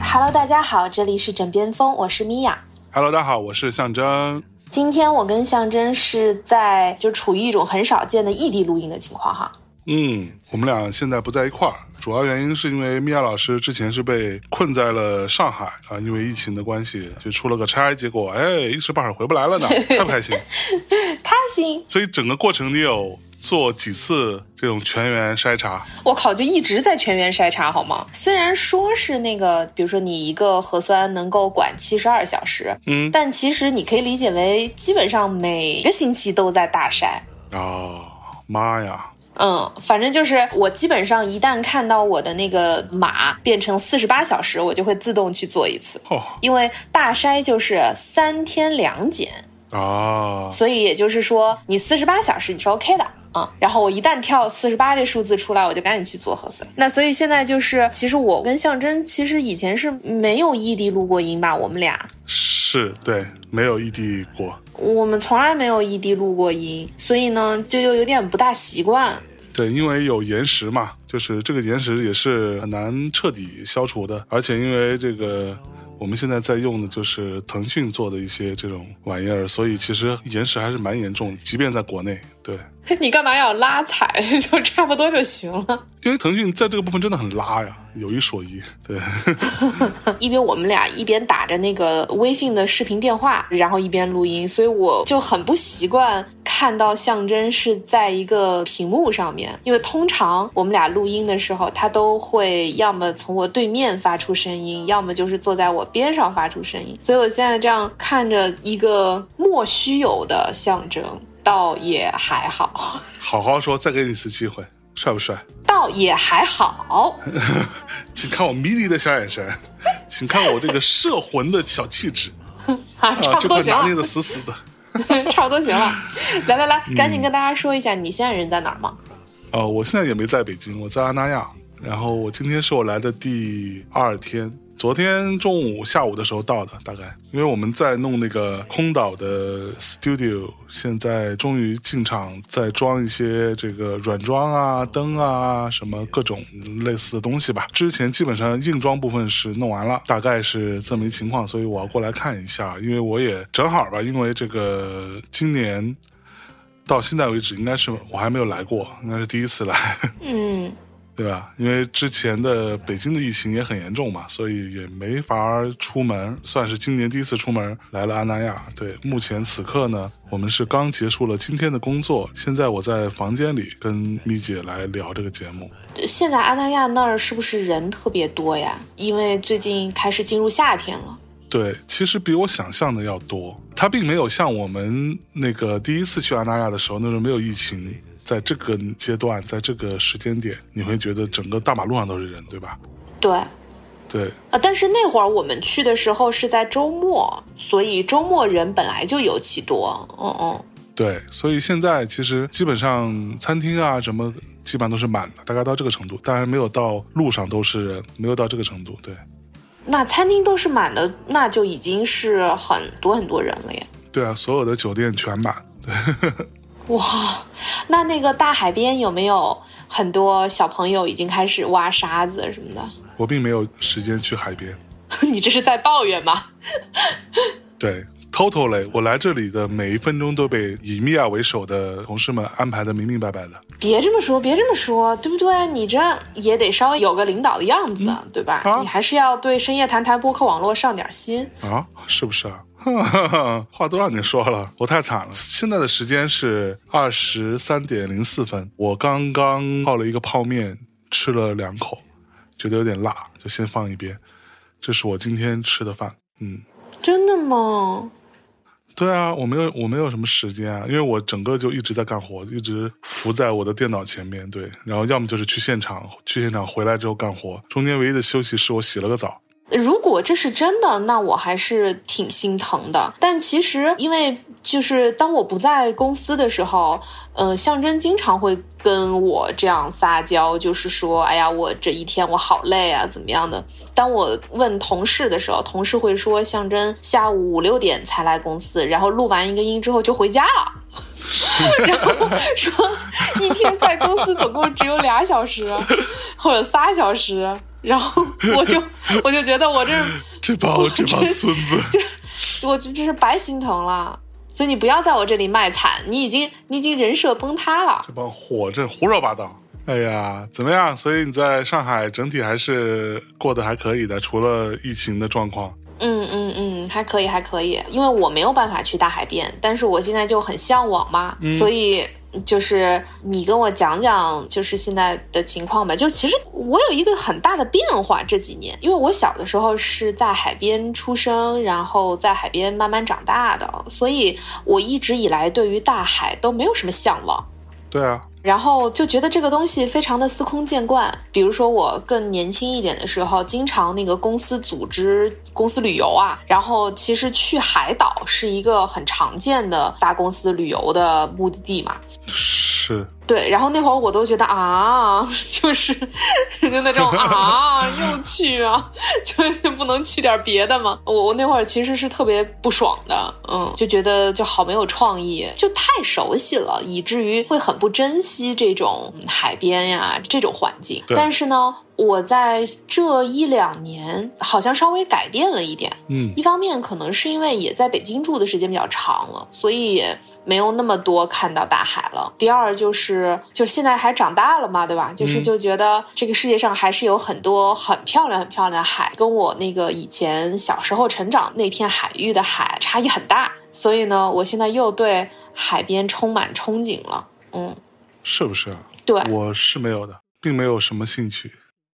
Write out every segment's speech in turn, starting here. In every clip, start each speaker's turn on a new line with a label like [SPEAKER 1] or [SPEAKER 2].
[SPEAKER 1] Hello，大家好，这里是枕边风，我是米娅。
[SPEAKER 2] Hello，大家好，我是象征。
[SPEAKER 1] 今天我跟象征是在就处于一种很少见的异地录音的情况哈。
[SPEAKER 2] 嗯，我们俩现在不在一块儿，主要原因是因为米娅老师之前是被困在了上海啊，因为疫情的关系就出了个差，结果哎一时半会儿回不来了呢，开不开心？
[SPEAKER 1] 开心，
[SPEAKER 2] 所以整个过程你有做几次这种全员筛查？
[SPEAKER 1] 我靠，就一直在全员筛查好吗？虽然说是那个，比如说你一个核酸能够管七十二小时，
[SPEAKER 2] 嗯
[SPEAKER 1] 但其实你可以理解为基本上每个星期都在大筛。
[SPEAKER 2] 啊，妈呀！
[SPEAKER 1] 嗯，反正就是我基本上一旦看到我的那个码变成四十八小时，我就会自动去做一次，
[SPEAKER 2] 哦
[SPEAKER 1] 因为大筛就是三天两检，
[SPEAKER 2] 啊，
[SPEAKER 1] 所以也就是说你四十八小时你是 OK 的。啊、然后我一旦跳四十八这数字出来，我就赶紧去做核酸。那所以现在就是，其实我跟象征其实以前是没有异地录过音吧，我们俩，
[SPEAKER 2] 是对，没有异地过。
[SPEAKER 1] 我们从来没有异地录过音，所以呢，就又有点不大习惯。
[SPEAKER 2] 对，因为有延时嘛，就是这个延时也是很难彻底消除的，而且因为这个我们现在在用的就是腾讯做的一些这种玩意儿，所以其实延时还是蛮严重的，即便在国内。对，
[SPEAKER 1] 你干嘛要拉踩？就差不多就行了。
[SPEAKER 2] 因为腾讯在这个部分真的很拉呀，有一说一。对，
[SPEAKER 1] 因为我们俩一边打着那个微信的视频电话，然后一边录音，所以我就很不习惯看到象征是在一个屏幕上面。因为通常我们俩录音的时候，他都会要么从我对面发出声音，要么就是坐在我边上发出声音。所以我现在这样看着一个莫须有的象征，倒也还好，
[SPEAKER 2] 好好说，再给你一次机会，帅不帅？
[SPEAKER 1] 倒也还好。
[SPEAKER 2] 请看我迷离的小眼神，请看我这个摄魂的小气质
[SPEAKER 1] 啊，差
[SPEAKER 2] 啊，
[SPEAKER 1] 不多行了
[SPEAKER 2] 拿捏。的死死的。
[SPEAKER 1] 差不多行了，来来来，赶紧跟大家说一下你现在人在哪儿吗？
[SPEAKER 2] 呃，我现在也没在北京，我在阿那亚。然后我今天是我来的第二天，昨天中午、下午的时候到的，大概。因为我们在弄那个空岛的 studio，现在终于进场，在装一些这个软装啊、灯啊什么各种类似的东西吧。之前基本上硬装部分是弄完了，大概是这么一情况，所以我要过来看一下，因为我也正好吧，因为这个今年。到现在为止，应该是我还没有来过，应该是第一次来。
[SPEAKER 1] 嗯，
[SPEAKER 2] 对吧？因为之前的北京的疫情也很严重嘛，所以也没法出门，算是今年第一次出门来了阿那亚。对，目前此刻呢，我们是刚结束了今天的工作，现在我在房间里跟咪姐来聊这个节目。
[SPEAKER 1] 现在阿那亚那儿是不是人特别多呀？因为最近开始进入夏天了。
[SPEAKER 2] 对，其实比我想象的要多。它并没有像我们那个第一次去阿那亚的时候那时候没有疫情，在这个阶段，在这个时间点，你会觉得整个大马路上都是人，对吧？
[SPEAKER 1] 对，
[SPEAKER 2] 对，
[SPEAKER 1] 啊，但是那会儿我们去的时候是在周末，所以周末人本来就尤其多。嗯嗯，
[SPEAKER 2] 对，所以现在其实基本上餐厅啊什么基本上都是满的，大概到这个程度，当然没有到路上都是人，没有到这个程度。对，
[SPEAKER 1] 那餐厅都是满的，那就已经是很多很多人了耶。
[SPEAKER 2] 对啊，所有的酒店全满。
[SPEAKER 1] 哇，那那个大海边有没有很多小朋友已经开始挖沙子什么的？
[SPEAKER 2] 我并没有时间去海边。
[SPEAKER 1] 你这是在抱怨吗？
[SPEAKER 2] 对，totally，我来这里的每一分钟都被以米娅为首的同事们安排的明明白白的。
[SPEAKER 1] 别这么说，别这么说，对不对？你这也得稍微有个领导的样子，对吧？
[SPEAKER 2] 啊
[SPEAKER 1] 你还是要对深夜谈谈播客网络上点心。
[SPEAKER 2] 啊，是不是啊？话都让你说了，我太惨了。现在的时间是二十三点零四分，我刚刚泡了一个泡面，吃了两口，觉得有点辣，就先放一边。这是我今天吃的饭。嗯，
[SPEAKER 1] 真的吗？
[SPEAKER 2] 对啊，我没有我没有什么时间啊，因为我整个就一直在干活，一直伏在我的电脑前面。对，然后要么就是去现场，去现场回来之后干活，中间唯一的休息是我洗了个澡。
[SPEAKER 1] 如果这是真的，那我还是挺心疼的。但其实，因为就是当我不在公司的时候，呃，象征经常会跟我这样撒娇，就是说，哎呀，我这一天我好累啊，怎么样的？当我问同事的时候，同事会说，象征下午五六点才来公司，然后录完一个音之后就回家了。然后说一天在公司总共只有俩小时或者仨小时，然后我就我就觉得我这
[SPEAKER 2] 这帮这帮孙子，
[SPEAKER 1] 我这这是白心疼了。所以你不要在我这里卖惨，你已经你已经人设崩塌了。
[SPEAKER 2] 这帮火这胡说八道。哎呀，怎么样？所以你在上海整体还是过得还可以的，除了疫情的状况。
[SPEAKER 1] 嗯嗯嗯，还可以还可以，因为我没有办法去大海边，但是我现在就很向往嘛，所以就是你跟我讲讲，就是现在的情况吧。就是其实我有一个很大的变化这几年，因为我小的时候是在海边出生，然后在海边慢慢长大的，所以我一直以来对于大海都没有什么向往。
[SPEAKER 2] 对啊。
[SPEAKER 1] 然后就觉得这个东西非常的司空见惯。比如说我更年轻一点的时候，经常那个公司组织公司旅游啊，然后其实去海岛是一个很常见的大公司旅游的目的地嘛。
[SPEAKER 2] 是。
[SPEAKER 1] 对，然后那会儿我都觉得啊，就是 就那种 啊，又去啊，就不能去点别的吗？我我那会儿其实是特别不爽的，嗯，就觉得就好没有创意，就太熟悉了，以至于会很不珍惜这种海边呀这种环境。但是呢，我在这一两年好像稍微改变了一点，
[SPEAKER 2] 嗯，
[SPEAKER 1] 一方面可能是因为也在北京住的时间比较长了，所以也。没有那么多看到大海了。第二就是，就现在还长大了嘛，对吧？就是就觉得这个世界上还是有很多很漂亮、很漂亮的海，跟我那个以前小时候成长那片海域的海差异很大。所以呢，我现在又对海边充满憧憬了。嗯，
[SPEAKER 2] 是不是啊？
[SPEAKER 1] 对，
[SPEAKER 2] 我是没有的，并没有什么兴趣。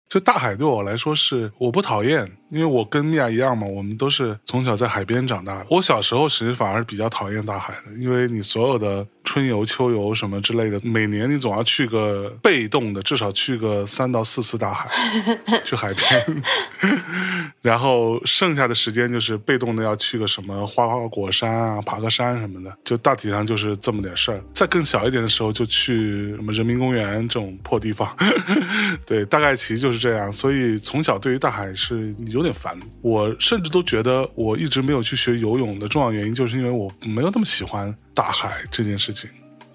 [SPEAKER 2] 就大海对我来说是我不讨厌，因为我跟米娅一样嘛，我们都是从小在海边长大的。我小时候其实反而比较讨厌大海的，因为你所有的。春游、秋游什么之类的，每年你总要去个被动的，至少去个三到四次大海，去海边。然后剩下的时间就是被动的，要去个什么花花果山啊、爬个山什么的，就大体上就是这么点事儿。再更小一点的时候，就去什么人民公园这种破地方。对，大概其实就是这样。所以从小对于大海是有点烦。我甚至都觉得，我一直没有去学游泳的重要原因，就是因为我没有那么喜欢。大海这件事情，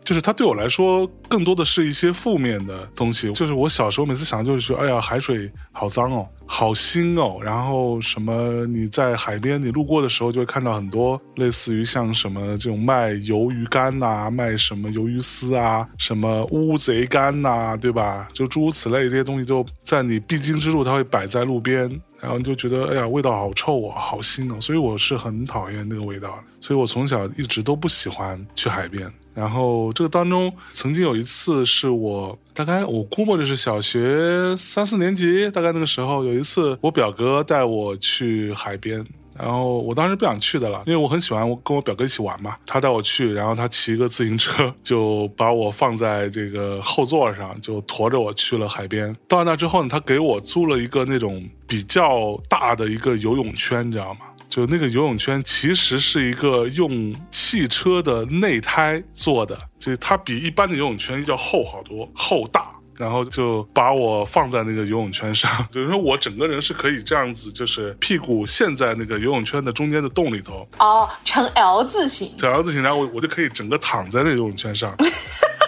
[SPEAKER 2] 就是它对我来说更多的是一些负面的东西。就是我小时候每次想，就是说，哎呀，海水好脏哦。好腥哦，然后什么？你在海边，你路过的时候就会看到很多类似于像什么这种卖鱿鱼干呐，卖什么鱿鱼丝啊，什么乌贼干呐，对吧？就诸如此类这些东西，就在你必经之路，它会摆在路边，然后你就觉得哎呀，味道好臭啊，好腥哦，所以我是很讨厌那个味道。所以我从小一直都不喜欢去海边。然后这个当中，曾经有一次是我。大概我估摸着是小学三四年级，大概那个时候有一次，我表哥带我去海边，然后我当时不想去的了，因为我很喜欢我跟我表哥一起玩嘛。他带我去，然后他骑一个自行车，就把我放在这个后座上，就驮着我去了海边。到那之后呢，他给我租了一个那种比较大的一个游泳圈，你知道吗？就那个游泳圈其实是一个用汽车的内胎做的，就是它比一般的游泳圈要厚好多，厚大。然后就把我放在那个游泳圈上，就是说我整个人是可以这样子，就是屁股陷在那个游泳圈的中间的洞里头。
[SPEAKER 1] 哦，成 L 字形。
[SPEAKER 2] 成 L 字形，然后我我就可以整个躺在那个游泳圈上。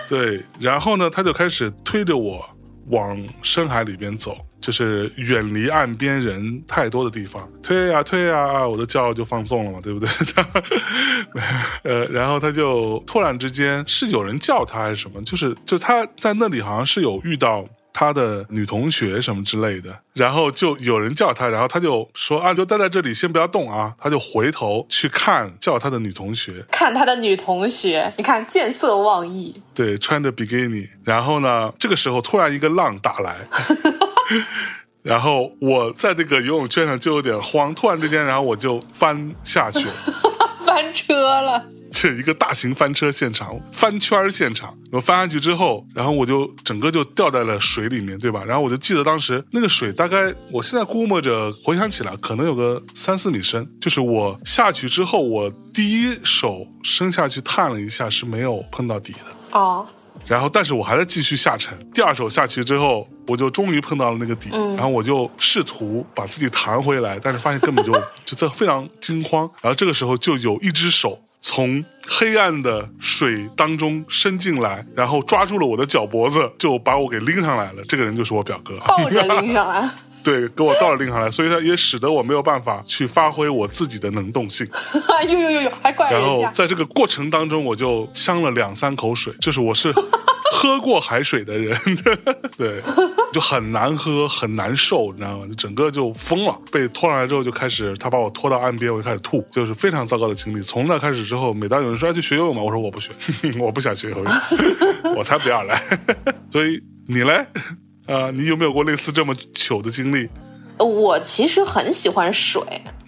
[SPEAKER 2] 对，然后呢，他就开始推着我往深海里边走。就是远离岸边人太多的地方，推呀推呀，我的觉就放纵了嘛，对不对？呃，然后他就突然之间是有人叫他还是什么？就是就他在那里好像是有遇到他的女同学什么之类的，然后就有人叫他，然后他就说啊，就待在这里，先不要动啊。他就回头去看叫他的女同学，
[SPEAKER 1] 看他的女同学，你看见色忘义，
[SPEAKER 2] 对，穿着比基尼，然后呢，这个时候突然一个浪打来。然后我在那个游泳圈上就有点慌，突然之间，然后我就翻下去了，
[SPEAKER 1] 翻车了。
[SPEAKER 2] 这一个大型翻车现场，翻圈现场。我翻下去之后，然后我就整个就掉在了水里面，对吧？然后我就记得当时那个水大概，我现在估摸着回想起来，可能有个三四米深。就是我下去之后，我第一手伸下去探了一下，是没有碰到底的。
[SPEAKER 1] 哦，
[SPEAKER 2] 然后，但是我还在继续下沉。第二手下去之后，我就终于碰到了那个底，然后我就试图把自己弹回来，但是发现根本就 就在非常惊慌。然后这个时候就有一只手从黑暗的水当中伸进来，然后抓住了我的脚脖子，就把我给拎上来了。这个人就是我表哥，
[SPEAKER 1] 抱着拎上来。
[SPEAKER 2] 对，给我倒了拎上来，所以它也使得我没有办法去发挥我自己的能动性。
[SPEAKER 1] 呦呦呦呦，还怪
[SPEAKER 2] 然。后在这个过程当中，我就呛了两三口水，就是我是 喝过海水的人，对，就很难喝，很难受，你知道吗？整个就疯了。被拖上来之后，就开始他把我拖到岸边，我就开始吐，就是非常糟糕的经历。从那开始之后，每当有人说要去学游泳嘛，我说我不学，我不想学游泳，我才不要来。所以你嘞？啊、你有没有过类似这么糗的经历？
[SPEAKER 1] 我其实很喜欢水，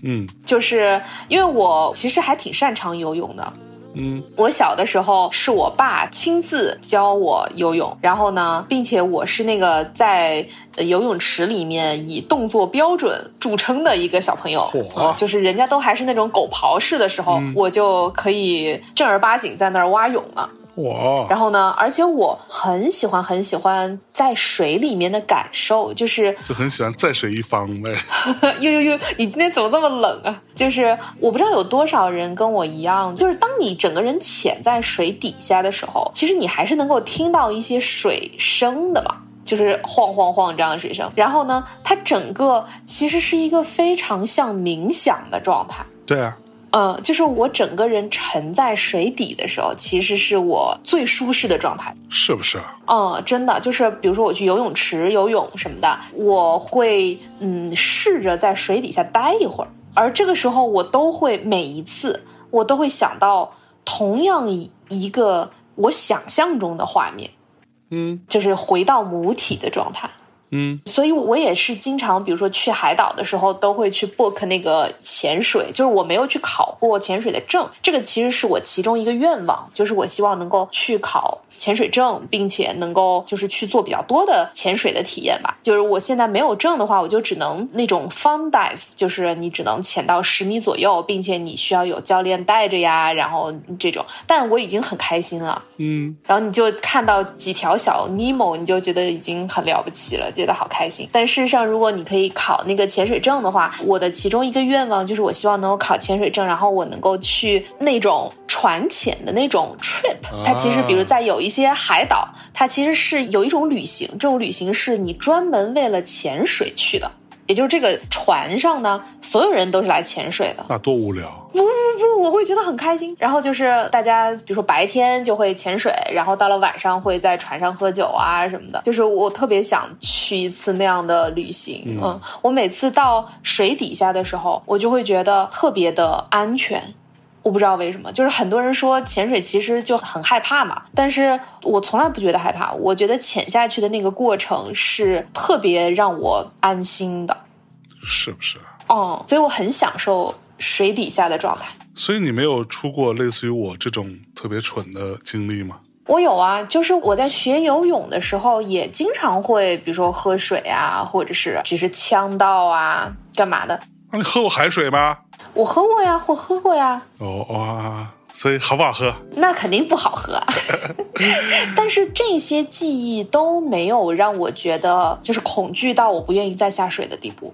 [SPEAKER 2] 嗯
[SPEAKER 1] 就是因为我其实还挺擅长游泳的。
[SPEAKER 2] 嗯
[SPEAKER 1] 我小的时候是我爸亲自教我游泳，然后呢，并且我是那个在呃游泳池里面以动作标准著称的一个小朋友，就是人家都还是那种狗刨式的时候，我就可以正儿八经在那儿蛙泳了。
[SPEAKER 2] 哇，
[SPEAKER 1] 然后呢，而且我很喜欢很喜欢在水里面的感受，就是
[SPEAKER 2] 就很喜欢在水一方呗。
[SPEAKER 1] 呦呦呦，你今天怎么这么冷啊？就是我不知道有多少人跟我一样，就是当你整个人潜在水底下的时候，其实你还是能够听到一些水声的嘛。就是晃晃晃这样的水声，然后呢，它整个其实是一个非常像冥想的状态。
[SPEAKER 2] 对啊，
[SPEAKER 1] 嗯，就是我整个人沉在水底的时候，其实是我最舒适的状态。
[SPEAKER 2] 是不是？
[SPEAKER 1] 嗯，真的就是，比如说我去游泳池游泳什么的，我会嗯试着在水底下待一会儿，而这个时候我都会每一次我都会想到同样一一个我想象中的画面，
[SPEAKER 2] 嗯
[SPEAKER 1] 就是回到母体的状态。
[SPEAKER 2] 嗯
[SPEAKER 1] 所以我也是经常，比如说去海岛的时候，都会去 book 那个潜水。就是我没有去考过潜水的证，这个其实是我其中一个愿望，就是我希望能够去考潜水证，并且能够就是去做比较多的潜水的体验吧。就是我现在没有证的话，我就只能那种 fun dive，就是你只能潜到十米左右，并且你需要有教练带着呀，然后这种。但我已经很开心了。
[SPEAKER 2] 嗯，
[SPEAKER 1] 然后你就看到几条小尼莫，你就觉得已经很了不起了，觉得好开心。但事实上，如果你可以考那个潜水证的话，我的其中一个愿望就是我希望能够考潜水证，然后我能够去那种船潜的那种 trip。它其实比如在有一些海岛，它其实是有一种旅行，这种旅行是你专门为了潜水去的。也就是这个船上呢，所有人都是来潜水的，
[SPEAKER 2] 那多无聊。
[SPEAKER 1] 不，我会觉得很开心。然后就是大家，比如说白天就会潜水，然后到了晚上会在船上喝酒啊什么的。就是我特别想去一次那样的旅行。嗯我每次到水底下的时候，我就会觉得特别的安全。我不知道为什么，就是很多人说潜水其实就很害怕嘛，但是我从来不觉得害怕。我觉得潜下去的那个过程是特别让我安心的。
[SPEAKER 2] 是不是？
[SPEAKER 1] 哦，所以我很享受水底下的状态。
[SPEAKER 2] 所以你没有出过类似于我这种特别蠢的经历吗？
[SPEAKER 1] 我有啊，就是我在学游泳的时候，也经常会，比如说喝水啊，或者是只是呛到啊，干嘛的。
[SPEAKER 2] 那你喝过海水吗？
[SPEAKER 1] 我喝过呀，我喝过呀，
[SPEAKER 2] 哦哇，所以好不好喝？
[SPEAKER 1] 那肯定不好喝啊。但是这些记忆都没有让我觉得就是恐惧到我不愿意再下水的地步。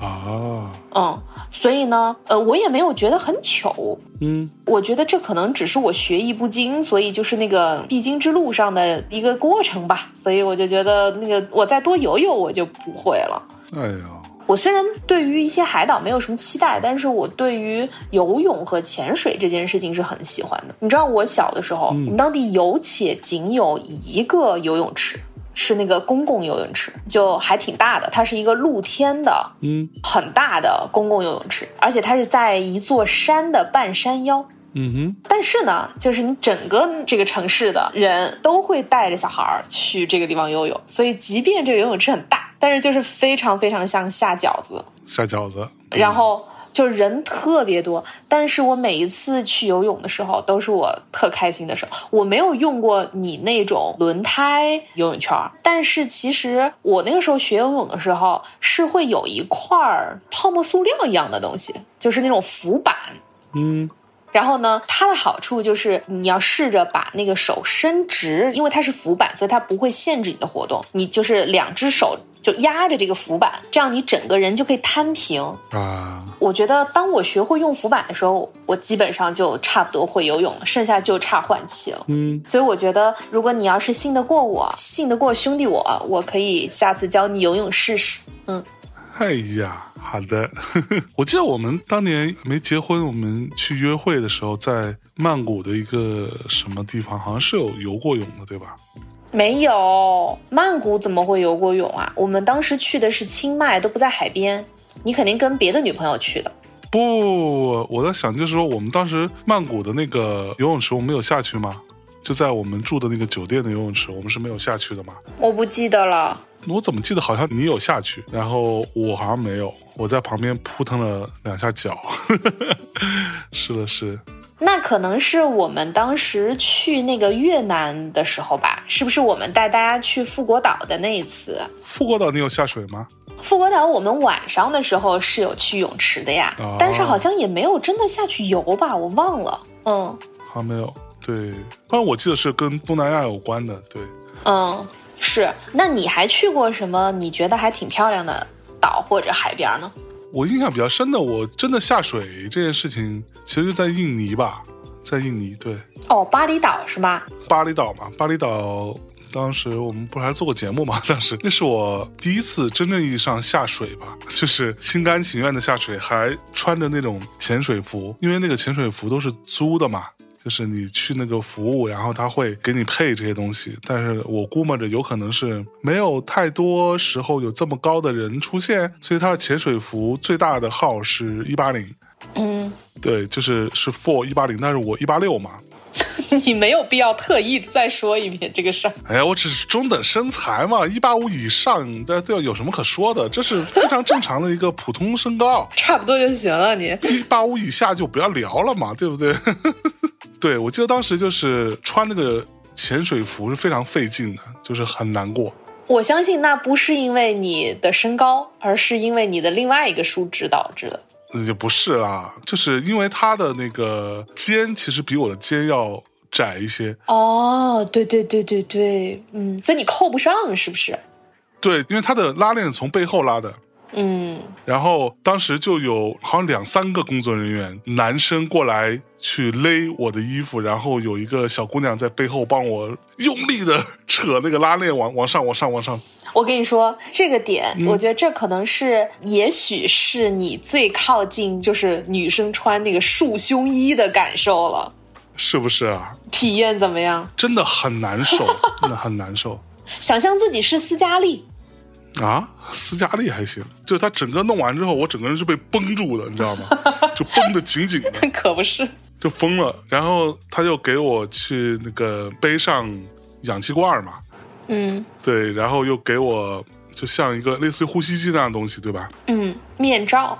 [SPEAKER 2] 啊，
[SPEAKER 1] 嗯，所以呢，呃，我也没有觉得很糗。
[SPEAKER 2] 嗯，
[SPEAKER 1] 我觉得这可能只是我学艺不精，所以就是那个必经之路上的一个过程吧。所以我就觉得那个我再多游游，我就不会了。
[SPEAKER 2] 哎呦，
[SPEAKER 1] 我虽然对于一些海岛没有什么期待，但是我对于游泳和潜水这件事情是很喜欢的。你知道，我小的时候，我们当地有且仅有一个游泳池，是那个公共游泳池，就还挺大的，它是一个露天的，
[SPEAKER 2] 嗯
[SPEAKER 1] 很大的公共游泳池，而且它是在一座山的半山腰。
[SPEAKER 2] 嗯哼
[SPEAKER 1] 但是呢，就是你整个这个城市的人都会带着小孩儿去这个地方游泳，所以即便这个游泳池很大，但是就是非常非常像下饺子。
[SPEAKER 2] 下饺子。
[SPEAKER 1] 然后就人特别多。但是我每一次去游泳的时候，都是我特开心的时候。我没有用过你那种轮胎游泳圈儿，但是其实我那个时候学游泳的时候，是会有一块儿泡沫塑料一样的东西，就是那种浮板。
[SPEAKER 2] 嗯，
[SPEAKER 1] 然后呢，它的好处就是你要试着把那个手伸直，因为它是浮板，所以它不会限制你的活动。你就是两只手就压着这个浮板，这样你整个人就可以摊平。
[SPEAKER 2] 啊，
[SPEAKER 1] 我觉得当我学会用浮板的时候，我基本上就差不多会游泳了，剩下就差换气了。
[SPEAKER 2] 嗯，
[SPEAKER 1] 所以我觉得，如果你要是信得过我，信得过兄弟我，我可以下次教你游泳试试。嗯，
[SPEAKER 2] 哎呀，好的。我记得我们当年没结婚，我们去约会的时候，在曼谷的一个什么地方，好像是有游过泳的，对吧？
[SPEAKER 1] 没有，曼谷怎么会游过泳啊？我们当时去的是清迈，都不在海边。你肯定跟别的女朋友去的。
[SPEAKER 2] 不，我在想，就是说，我们当时曼谷的那个游泳池，我们没有下去吗？就在我们住的那个酒店的游泳池，我们是没有下去的吗？
[SPEAKER 1] 我不记得了。
[SPEAKER 2] 我怎么记得好像你有下去，然后我好像没有，我在旁边扑腾了两下脚。是的，是。
[SPEAKER 1] 那可能是我们当时去那个越南的时候吧？是不是我们带大家去富国岛的那一次？
[SPEAKER 2] 富国岛你有下水吗？
[SPEAKER 1] 富国岛我们晚上的时候是有去泳池的呀，
[SPEAKER 2] 哦
[SPEAKER 1] 但是好像也没有真的下去游吧，我忘了。嗯
[SPEAKER 2] 好像没有。对，反正我记得是跟东南亚有关的。对，
[SPEAKER 1] 嗯，是。那你还去过什么你觉得还挺漂亮的岛或者海边呢？
[SPEAKER 2] 我印象比较深的，我真的下水这件事情，其实就在印尼吧，在印尼。对，
[SPEAKER 1] 哦，巴厘岛是吧？
[SPEAKER 2] 巴厘岛嘛，巴厘岛。当时我们不是还做过节目吗？当时那是我第一次真正意义上下水吧，就是心甘情愿的下水，还穿着那种潜水服，因为那个潜水服都是租的嘛，就是你去那个服务，然后他会给你配这些东西。但是我估摸着有可能是没有太多时候有这么高的人出现，所以他的潜水服最大的号是一八零，
[SPEAKER 1] 嗯，
[SPEAKER 2] 对，就是是 for 一八零，但是我一八六嘛，
[SPEAKER 1] 你没有必要特意再说一遍这个事儿。
[SPEAKER 2] 哎呀，我只是中等身材嘛，一八五以上，这这有什么可说的？这是非常正常的一个普通身高，
[SPEAKER 1] 差不多就行了你。
[SPEAKER 2] 一八五以下就不要聊了嘛，对不对？对，我记得当时就是穿那个潜水服是非常费劲的，就是很难过。
[SPEAKER 1] 我相信那不是因为你的身高，而是因为你的另外一个数值导致的。
[SPEAKER 2] 呃也不是啦，就是因为他的那个肩其实比我的肩要窄一些。
[SPEAKER 1] 哦，对对对对对，嗯，所以你扣不上是不是？
[SPEAKER 2] 对，因为他的拉链从背后拉的，
[SPEAKER 1] 嗯，
[SPEAKER 2] 然后当时就有好像两三个工作人员男生过来去勒我的衣服，然后有一个小姑娘在背后帮我用力的 扯那个拉链往往上往上往上。
[SPEAKER 1] 我跟你说这个点，
[SPEAKER 2] 嗯
[SPEAKER 1] 我觉得这可能是，也许是你最靠近就是女生穿那个束胸衣的感受了。
[SPEAKER 2] 是不是啊？
[SPEAKER 1] 体验怎么样？
[SPEAKER 2] 真的很难受，真的很难受
[SPEAKER 1] 想象自己是斯嘉丽，
[SPEAKER 2] 啊！斯嘉丽还行，就是他整个弄完之后，我整个人是被绷住的，你知道吗？就绷得紧紧的，
[SPEAKER 1] 可不是。
[SPEAKER 2] 就疯了。然后他就给我去那个背上氧气罐嘛，
[SPEAKER 1] 嗯
[SPEAKER 2] 对，然后又给我就像一个类似于呼吸机那样的东西，对吧？
[SPEAKER 1] 嗯，面罩。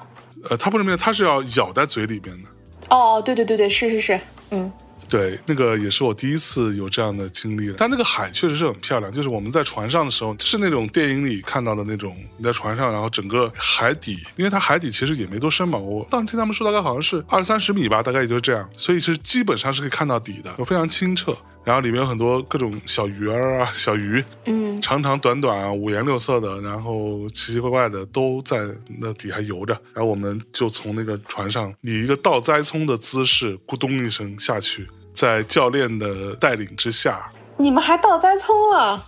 [SPEAKER 2] 呃，它不是面，它是要咬在嘴里边的。
[SPEAKER 1] 哦，对对对对，是是是，嗯
[SPEAKER 2] 对，那个也是我第一次有这样的经历。但那个海确实是很漂亮，就是我们在船上的时候，是那种电影里看到的那种，你在船上，然后整个海底，因为它海底其实也没多深嘛，我当时听他们说大概好像是二三十米吧，大概也就是这样，所以是基本上是可以看到底的，非常清澈。然后里面有很多各种小鱼儿啊、小鱼，
[SPEAKER 1] 嗯
[SPEAKER 2] 长长短短啊，五颜六色的，然后奇奇怪怪的都在那底下游着。然后我们就从那个船上以一个倒栽葱的姿势，咕咚一声下去，在教练的带领之下，
[SPEAKER 1] 你们还倒栽葱了？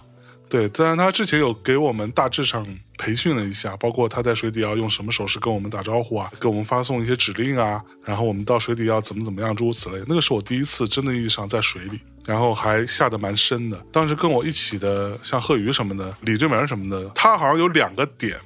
[SPEAKER 2] 对，当然他之前有给我们大致上培训了一下，包括他在水底要用什么手势跟我们打招呼啊，给我们发送一些指令啊，然后我们到水底要怎么怎么样，诸如此类。那个是我第一次真的意义上在水里，然后还下得蛮深的。当时跟我一起的像贺宇什么的、李志明什么的，他好像有两个点。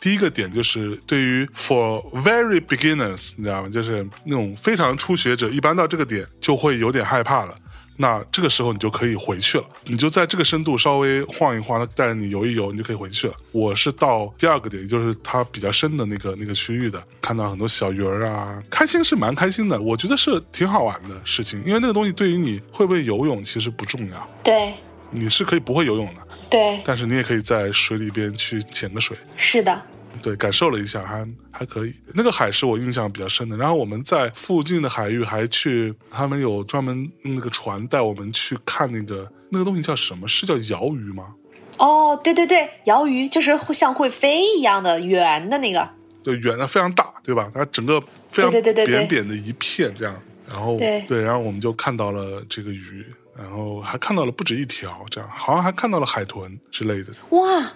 [SPEAKER 2] 第一个点就是对于 for very beginners，你知道吗？就是那种非常初学者，一般到这个点就会有点害怕了。那这个时候你就可以回去了，你就在这个深度稍微晃一晃，它带着你游一游，你就可以回去了。我是到第二个点，也就是它比较深的那个那个区域的，看到很多小鱼儿啊，开心是蛮开心的，我觉得是挺好玩的事情，因为那个东西对于你会不会游泳其实不重要，
[SPEAKER 1] 对
[SPEAKER 2] 你是可以不会游泳的，
[SPEAKER 1] 对，
[SPEAKER 2] 但是你也可以在水里边去潜个水。
[SPEAKER 1] 是的，
[SPEAKER 2] 对，感受了一下，还还可以。那个海是我印象比较深的。然后我们在附近的海域还去，他们有专门那个船带我们去看那个那个东西叫什么？是叫鳐鱼吗？
[SPEAKER 1] 哦，对对对，鳐鱼就是会像会飞一样的圆的那个，
[SPEAKER 2] 对，圆的非常大，对吧？它整个非常扁扁的一片这样。然后
[SPEAKER 1] 对
[SPEAKER 2] 然后我们就看到了这个鱼，然后还看到了不止一条，这样好像还看到了海豚之类的。
[SPEAKER 1] 哇，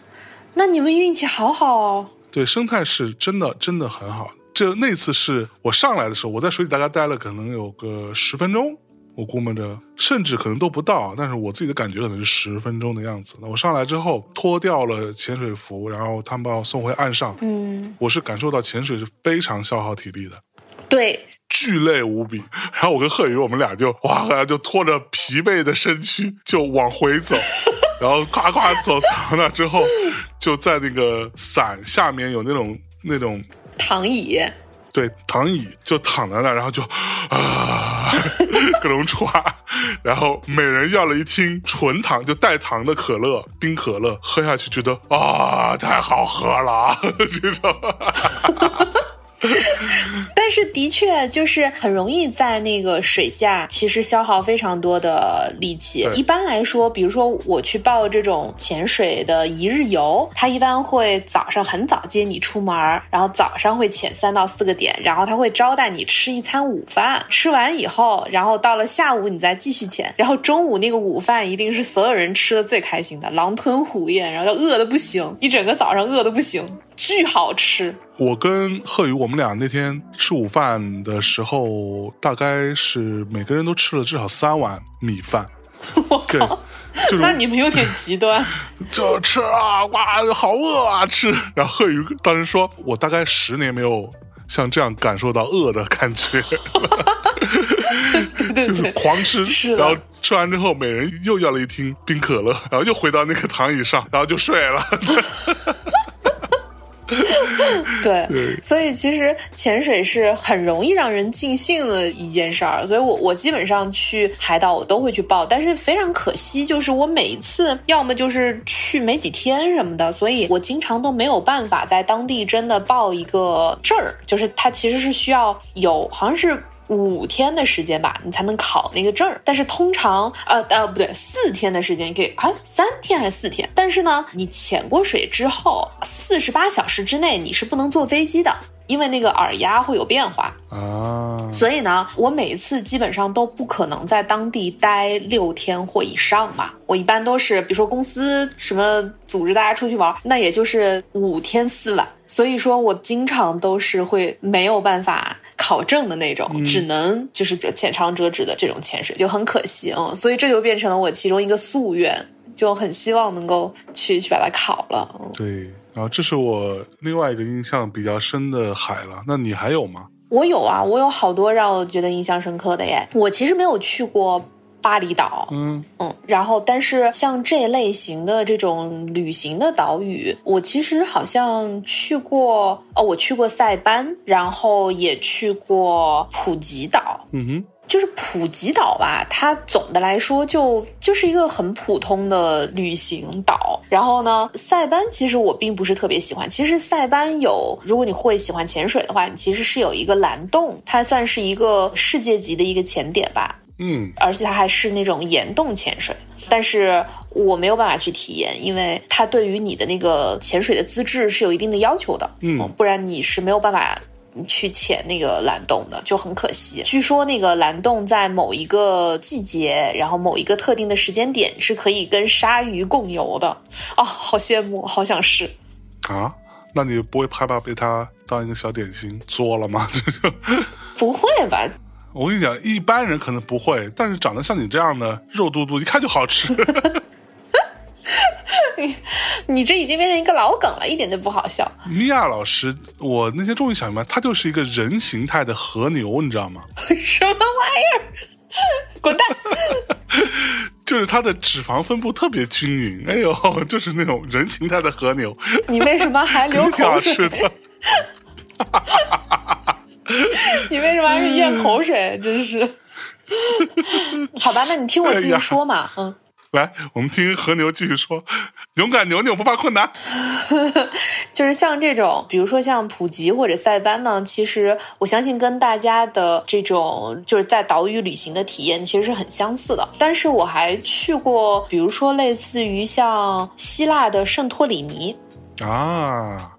[SPEAKER 1] 那你们运气好好哦。
[SPEAKER 2] 对，生态是真的真的很好。这那次是我上来的时候，我在水里大概待了可能有个十分钟，我估摸着，甚至可能都不到。但是我自己的感觉可能是十分钟的样子。那我上来之后脱掉了潜水服，然后他们把我送回岸上。
[SPEAKER 1] 嗯，
[SPEAKER 2] 我是感受到潜水是非常消耗体力的，
[SPEAKER 1] 对，
[SPEAKER 2] 巨累无比。然后我跟贺宇，我们俩就哇，然后就拖着疲惫的身躯就往回走，然后夸夸走走到那之后，就在那个伞下面有那种那种
[SPEAKER 1] 躺椅，
[SPEAKER 2] 对躺椅，就躺在那，然后就啊 各种喘，然后每人要了一听纯糖，就带糖的可乐，冰可乐，喝下去觉得啊太好喝了，这种。
[SPEAKER 1] 但是的确就是很容易在那个水下，其实消耗非常多的力气。一般来说，比如说我去报这种潜水的一日游，他一般会早上很早接你出门儿，然后早上会潜三到四个点，然后他会招待你吃一餐午饭，吃完以后，然后到了下午你再继续潜，然后中午那个午饭一定是所有人吃的最开心的，狼吞虎咽，然后就饿的不行，一整个早上饿的不行，巨好吃。
[SPEAKER 2] 我跟贺宇，我们俩那天吃午饭的时候，大概是每个人都吃了至少三碗米饭。
[SPEAKER 1] 我
[SPEAKER 2] 对
[SPEAKER 1] 靠，，
[SPEAKER 2] 这种
[SPEAKER 1] 那你们有点极端。
[SPEAKER 2] 就吃啊，哇，好饿啊，吃。然后贺宇当时说，我大概十年没有像这样感受到饿的感觉，就是
[SPEAKER 1] 对对对，
[SPEAKER 2] 狂吃。
[SPEAKER 1] 是
[SPEAKER 2] 然后吃完之后，每人又要了一听冰可乐，然后又回到那个躺椅上，然后就睡了。
[SPEAKER 1] 对，所以其实潜水是很容易让人尽兴的一件事儿，所以我我基本上去海岛我都会去报，但是非常可惜，就是我每一次要么就是去没几天什么的，所以我经常都没有办法在当地真的报一个证儿，就是它其实是需要有好像是。五天的时间吧，你才能考那个证儿。但是通常，呃呃，不对，四天的时间你可以，啊，三天还是四天？但是呢，你潜过水之后，四十八小时之内你是不能坐飞机的，因为那个耳压会有变化。
[SPEAKER 2] 啊，
[SPEAKER 1] 所以呢，我每一次基本上都不可能在当地待六天或以上嘛。我一般都是，比如说公司什么组织大家出去玩，那也就是五天四晚。所以说我经常都是会没有办法考证的那种，只能就是浅尝辄止的这种潜水，就很可惜嗯。所以这就变成了我其中一个夙愿，就很希望能够去去把它考了。嗯
[SPEAKER 2] 对。然后这是我另外一个印象比较深的海了。那你还有吗？
[SPEAKER 1] 我有啊，我有好多让我觉得印象深刻的耶。我其实没有去过巴厘岛，
[SPEAKER 2] 嗯，
[SPEAKER 1] 嗯，然后但是像这类型的这种旅行的岛屿，我其实好像去过哦，我去过塞班，然后也去过普吉岛。
[SPEAKER 2] 嗯哼，
[SPEAKER 1] 就是普吉岛吧，它总的来说就就是一个很普通的旅行岛。然后呢，塞班其实我并不是特别喜欢。其实塞班有，如果你会喜欢潜水的话，你其实是有一个蓝洞，它算是一个世界级的一个潜点吧。
[SPEAKER 2] 嗯，
[SPEAKER 1] 而且它还是那种岩洞潜水，但是我没有办法去体验，因为它对于你的那个潜水的资质是有一定的要求的，
[SPEAKER 2] 嗯
[SPEAKER 1] 不然你是没有办法去潜那个蓝洞的，就很可惜。据说那个蓝洞在某一个季节，然后某一个特定的时间点是可以跟鲨鱼共游的，哦，好羡慕，好想试。
[SPEAKER 2] 啊，那你不会害怕被它当一个小点心做了吗？这 就
[SPEAKER 1] 不会吧？
[SPEAKER 2] 我跟你讲，一般人可能不会，但是长得像你这样的，肉嘟嘟，一看就好吃。
[SPEAKER 1] 你你这已经变成一个老梗了，一点都不好笑。
[SPEAKER 2] 米娅老师，我那天终于想明白，他就是一个人形态的和牛，你知道吗？
[SPEAKER 1] 什么玩意儿？滚蛋！
[SPEAKER 2] 就是它的脂肪分布特别均匀，哎呦，就是那种人形态的和牛，
[SPEAKER 1] 你为什么还流
[SPEAKER 2] 挺好
[SPEAKER 1] 口水？
[SPEAKER 2] 吃的。
[SPEAKER 1] 你为什么还是咽口水？真是。好吧，那你听我继续说嘛，嗯。
[SPEAKER 2] 来，我们听和牛继续说，勇敢牛牛不怕困难。
[SPEAKER 1] 就是像这种，比如说像普吉或者塞班呢，其实我相信跟大家的这种就是在岛屿旅行的体验其实是很相似的。但是我还去过，比如说类似于像希腊的圣托里尼，
[SPEAKER 2] 啊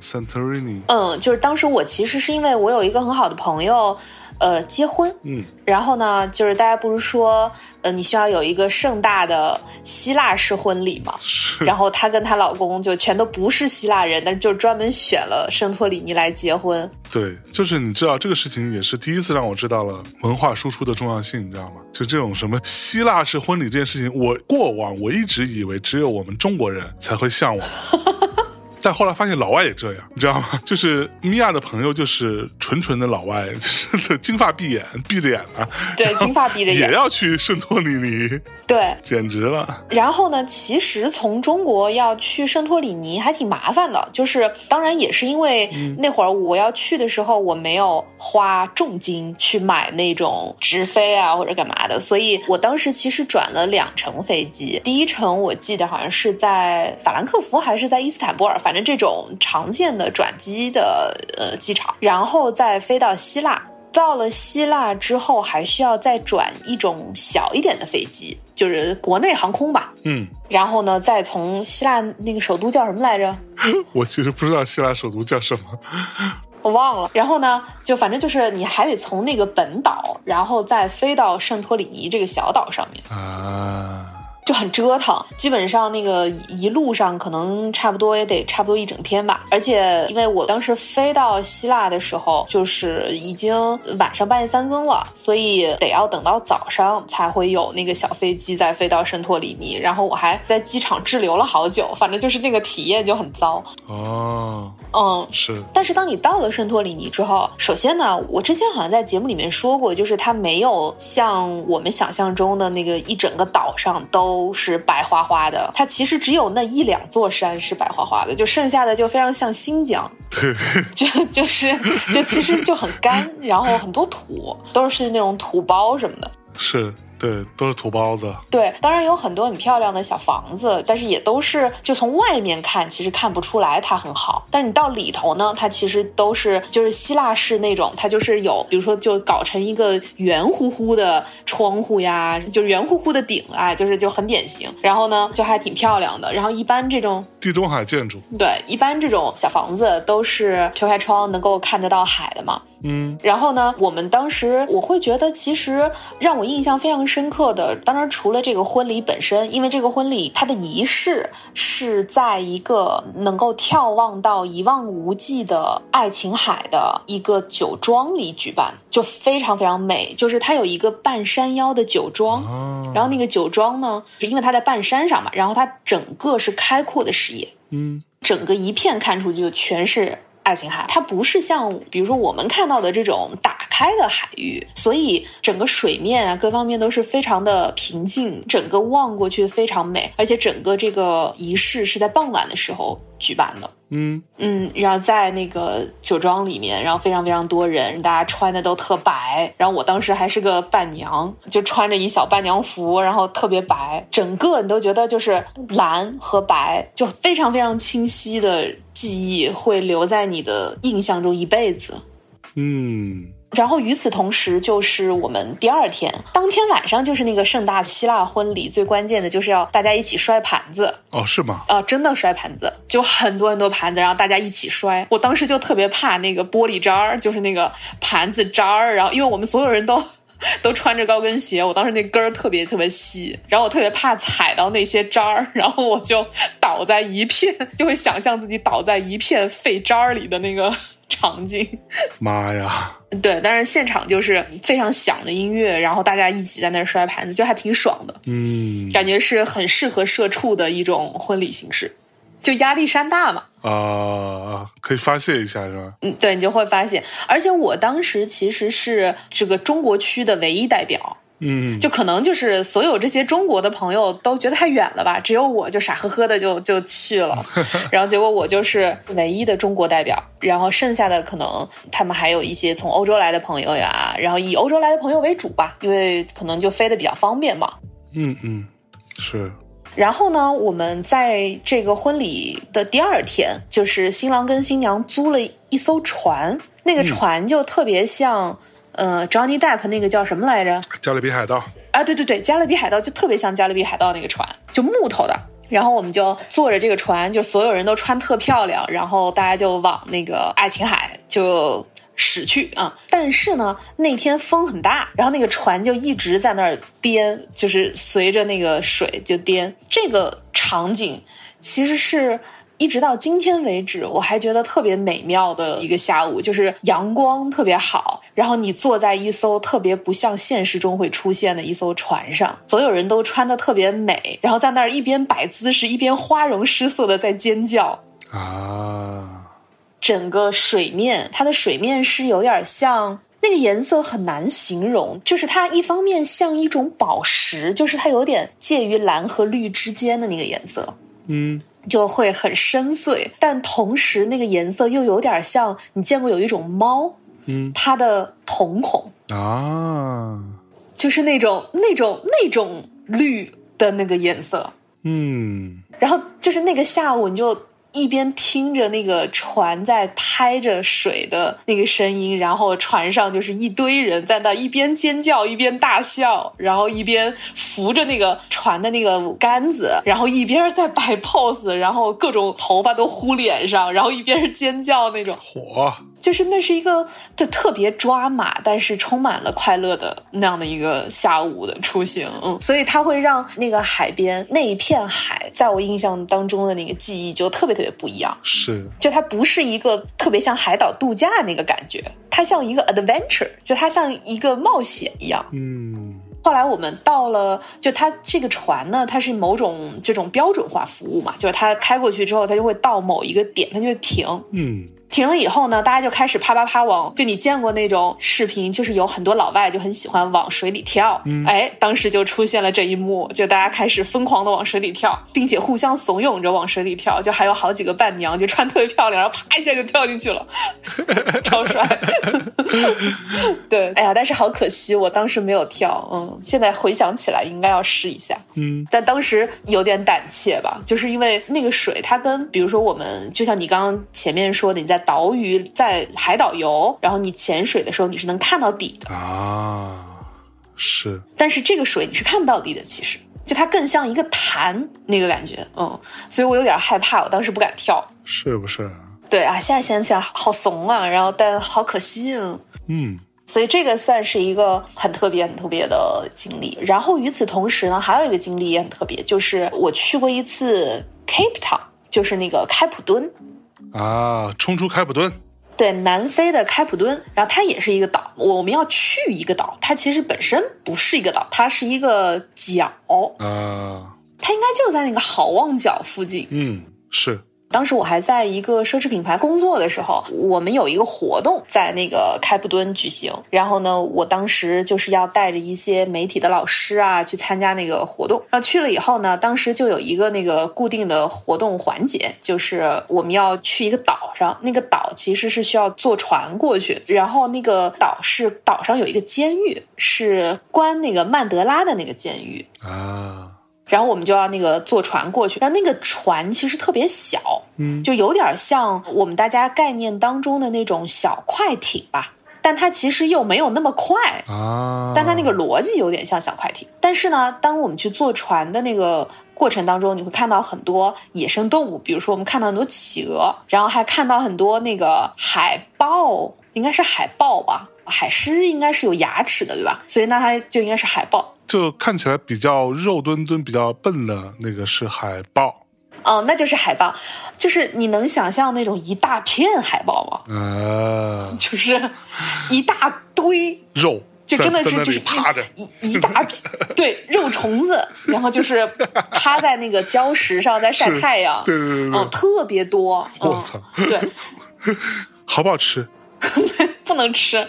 [SPEAKER 2] ，Santorini，
[SPEAKER 1] 嗯，就是当时我其实是因为我有一个很好的朋友，呃，结婚，
[SPEAKER 2] 嗯，
[SPEAKER 1] 然后呢，就是大家不是说，呃，你需要有一个盛大的希腊式婚礼嘛？
[SPEAKER 2] 是，
[SPEAKER 1] 然后她跟她老公就全都不是希腊人，但是就专门选了圣托里尼来结婚。
[SPEAKER 2] 对，就是你知道这个事情也是第一次让我知道了文化输出的重要性，你知道吗？就这种什么希腊式婚礼这件事情，我过往我一直以为只有我们中国人才会向往。但后来发现老外也这样，你知道吗？就是米娅的朋友就是纯纯的老外，就是金发碧眼，闭着眼的，
[SPEAKER 1] 对，金发闭着眼也，
[SPEAKER 2] 要去圣托里尼，
[SPEAKER 1] 对。
[SPEAKER 2] 简直了。
[SPEAKER 1] 然后呢，其实从中国要去圣托里尼还挺麻烦的，就是当然也是因为那会儿我要去的时候，我没有花重金去买那种直飞啊或者干嘛的，所以我当时其实转了两程飞机，第一程我记得好像是在法兰克福还是在伊斯坦布尔，反正这种常见的转机的呃机场，然后再飞到希腊。到了希腊之后，还需要再转一种小一点的飞机，就是国内航空吧。
[SPEAKER 2] 嗯，
[SPEAKER 1] 然后呢，再从希腊那个首都叫什么来着？
[SPEAKER 2] 我其实不知道希腊首都叫什么。
[SPEAKER 1] 我忘了。然后呢，就反正就是你还得从那个本岛，然后再飞到圣托里尼这个小岛上面。
[SPEAKER 2] 啊，
[SPEAKER 1] 就很折腾，基本上那个一路上可能差不多也得差不多一整天吧。而且因为我当时飞到希腊的时候，就是已经晚上半夜三更了，所以得要等到早上才会有那个小飞机再飞到圣托里尼。然后我还在机场滞留了好久，反正就是那个体验就很糟。
[SPEAKER 2] 哦，
[SPEAKER 1] 嗯，
[SPEAKER 2] 是，
[SPEAKER 1] 但是当你到了圣托里尼之后，首先呢，我之前好像在节目里面说过，就是它没有像我们想象中的那个一整个岛上都是白花花的，它其实只有那一两座山是白花花的，就剩下的就非常像新疆，
[SPEAKER 2] 对，
[SPEAKER 1] 就就是就其实就很干，然后很多土，都是那种土包什么的。
[SPEAKER 2] 是，对，都是土包子。
[SPEAKER 1] 对，当然有很多很漂亮的小房子，但是也都是就从外面看，其实看不出来它很好。但是你到里头呢，它其实都是就是希腊式那种，它就是有，比如说就搞成一个圆乎乎的窗户呀，就是圆乎乎的顶啊，就是就很典型。然后呢，就还挺漂亮的。然后一般这种
[SPEAKER 2] 地中海建筑，
[SPEAKER 1] 对，一般这种小房子都是推开窗能够看得到海的嘛。
[SPEAKER 2] 嗯，
[SPEAKER 1] 然后呢，我们当时我会觉得，其实让我印象非常深刻的，当然除了这个婚礼本身，因为这个婚礼它的仪式是在一个能够眺望到一望无际的爱琴海的一个酒庄里举办，就非常非常美。就是它有一个半山腰的酒庄，
[SPEAKER 2] 哦，
[SPEAKER 1] 然后那个酒庄呢，是因为它在半山上嘛，然后它整个是开阔的视野，
[SPEAKER 2] 嗯，
[SPEAKER 1] 整个一片看出去就全是爱琴海，它不是像比如说我们看到的这种打开的海域，所以整个水面啊各方面都是非常的平静，整个望过去非常美，而且整个这个仪式是在傍晚的时候举办的。
[SPEAKER 2] 嗯，
[SPEAKER 1] 嗯，然后在那个酒庄里面，然后非常非常多人，大家穿的都特白。然后我当时还是个伴娘，就穿着一小伴娘服，然后特别白，整个你都觉得就是蓝和白，就非常非常清晰的记忆会留在你的印象中一辈子。
[SPEAKER 2] 嗯，
[SPEAKER 1] 然后与此同时，就是我们第二天当天晚上就是那个盛大的希腊婚礼，最关键的就是要大家一起摔盘子。
[SPEAKER 2] 哦，是吗？
[SPEAKER 1] 啊、真的摔盘子，就很多很多盘子，然后大家一起摔。我当时就特别怕那个玻璃渣儿，就是那个盘子渣儿，然后因为我们所有人都。都穿着高跟鞋，我当时那跟儿特别特别细，然后我特别怕踩到那些渣儿，然后我就倒在一片，就会想象自己倒在一片废渣儿里的那个 场景。
[SPEAKER 2] 妈呀，
[SPEAKER 1] 对，但是现场就是非常响的音乐，然后大家一起在那儿摔盘子，就还挺爽的。
[SPEAKER 2] 嗯
[SPEAKER 1] 感觉是很适合社畜的一种婚礼形式，就压力山大嘛。
[SPEAKER 2] 啊，可以发泄一下是吧？
[SPEAKER 1] 嗯，对你就会发泄，而且我当时其实是这个中国区的唯一代表，
[SPEAKER 2] 嗯，
[SPEAKER 1] 就可能就是所有这些中国的朋友都觉得太远了吧，只有我就傻呵呵的就就去了，然后结果我就是唯一的中国代表，然后剩下的可能他们还有一些从欧洲来的朋友呀，然后以欧洲来的朋友为主吧，因为可能就飞的比较方便嘛。
[SPEAKER 2] 嗯嗯，是，
[SPEAKER 1] 然后呢，我们在这个婚礼的第二天，就是新郎跟新娘租了一艘船，那个船就特别像，呃，Johnny Depp 那个叫什么来着？
[SPEAKER 2] 加勒比海盗，
[SPEAKER 1] 啊，对对对，加勒比海盗就特别像加勒比海盗那个船，就木头的。然后我们就坐着这个船，就所有人都穿特漂亮，然后大家就往那个爱琴海就驶去啊。但是呢，那天风很大，然后那个船就一直在那儿颠，就是随着那个水就颠。这个场景其实是。一直到今天为止，我还觉得特别美妙的一个下午，就是阳光特别好，然后你坐在一艘特别不像现实中会出现的一艘船上，所有人都穿的特别美，然后在那儿一边摆姿势，一边花容失色的在尖叫。
[SPEAKER 2] 啊，
[SPEAKER 1] 整个水面，它的水面是有点像那个颜色很难形容，就是它一方面像一种宝石，就是它有点介于蓝和绿之间的那个颜色。
[SPEAKER 2] 嗯，
[SPEAKER 1] 就会很深邃，但同时那个颜色又有点像你见过有一种猫，
[SPEAKER 2] 嗯。
[SPEAKER 1] 它的瞳孔。
[SPEAKER 2] 啊，
[SPEAKER 1] 就是那种那种那种绿的那个颜色，
[SPEAKER 2] 嗯。
[SPEAKER 1] 然后就是那个下午你就。一边听着那个船在拍着水的那个声音，然后船上就是一堆人在那一边尖叫一边大笑，然后一边扶着那个船的那个杆子，然后一边在摆 pose，然后各种头发都呼脸上，然后一边是尖叫那种。
[SPEAKER 2] 火，
[SPEAKER 1] 就是那是一个就特别抓马，但是充满了快乐的那样的一个下午的出行，嗯，所以它会让那个海边那一片海，在我印象当中的那个记忆就特别特别不一样。
[SPEAKER 2] 是，
[SPEAKER 1] 就它不是一个特别像海岛度假那个感觉，它像一个 adventure，就它像一个冒险一样。
[SPEAKER 2] 嗯
[SPEAKER 1] 后来我们到了，就它这个船呢，它是某种这种标准化服务嘛，就是它开过去之后，它就会到某一个点，它就会停。
[SPEAKER 2] 嗯
[SPEAKER 1] 停了以后呢，大家就开始啪啪啪往，就你见过那种视频，就是有很多老外就很喜欢往水里跳，嗯哎，当时就出现了这一幕，就大家开始疯狂的往水里跳，并且互相怂恿着往水里跳，就还有好几个伴娘就穿特别漂亮，然后啪一下就跳进去了，超帅。对，哎呀，但是好可惜，我当时没有跳，嗯，现在回想起来应该要试一下。
[SPEAKER 2] 嗯
[SPEAKER 1] 但当时有点胆怯吧，就是因为那个水，它跟比如说我们，就像你刚刚前面说的，你在岛屿、在海岛游，然后你潜水的时候，你是能看到底的，
[SPEAKER 2] 啊，是，
[SPEAKER 1] 但是这个水你是看不到底的，其实就它更像一个潭那个感觉，嗯，所以我有点害怕，我当时不敢跳。
[SPEAKER 2] 是不是？
[SPEAKER 1] 对啊，现在想起来好怂啊，然后但好可惜啊。
[SPEAKER 2] 嗯
[SPEAKER 1] 所以这个算是一个很特别、很特别的经历。然后与此同时呢，还有一个经历也很特别，就是我去过一次 Cape Town，就是那个开普敦，
[SPEAKER 2] 啊，冲出开普敦，
[SPEAKER 1] 对，南非的开普敦。然后它也是一个岛，我们要去一个岛，它其实本身不是一个岛，它是一个角，
[SPEAKER 2] 啊，
[SPEAKER 1] 它应该就在那个好望角附近。
[SPEAKER 2] 嗯，是，
[SPEAKER 1] 当时我还在一个奢侈品牌工作的时候，我们有一个活动在那个开普敦举行。然后呢，我当时就是要带着一些媒体的老师啊去参加那个活动。然后去了以后呢，当时就有一个那个固定的活动环节，就是我们要去一个岛上，那个岛其实是需要坐船过去。然后那个岛是岛上有一个监狱，是关那个曼德拉的那个监狱。
[SPEAKER 2] 啊，
[SPEAKER 1] 然后我们就要那个坐船过去，然后那个船其实特别小，
[SPEAKER 2] 嗯
[SPEAKER 1] 就有点像我们大家概念当中的那种小快艇吧，但它其实又没有那么快，
[SPEAKER 2] 啊，
[SPEAKER 1] 但它那个逻辑有点像小快艇。但是呢，当我们去坐船的那个过程当中，你会看到很多野生动物，比如说我们看到很多企鹅，然后还看到很多那个海豹，应该是海豹吧。海狮应该是有牙齿的，对吧？所以那它就应该是海豹。
[SPEAKER 2] 就看起来比较肉墩墩、比较笨的那个是海豹，
[SPEAKER 1] 哦，那就是海豹，就是你能想象那种一大片海豹吗？
[SPEAKER 2] 啊，
[SPEAKER 1] 就是一大堆，
[SPEAKER 2] 肉
[SPEAKER 1] 就真的是就是
[SPEAKER 2] 趴着，
[SPEAKER 1] 一一一大片，对，肉虫子，然后就是趴在那个礁石上在晒太阳，
[SPEAKER 2] 对对对对。
[SPEAKER 1] 嗯，特别多，嗯
[SPEAKER 2] 我操。
[SPEAKER 1] 对，
[SPEAKER 2] 好不好吃？
[SPEAKER 1] 不能吃，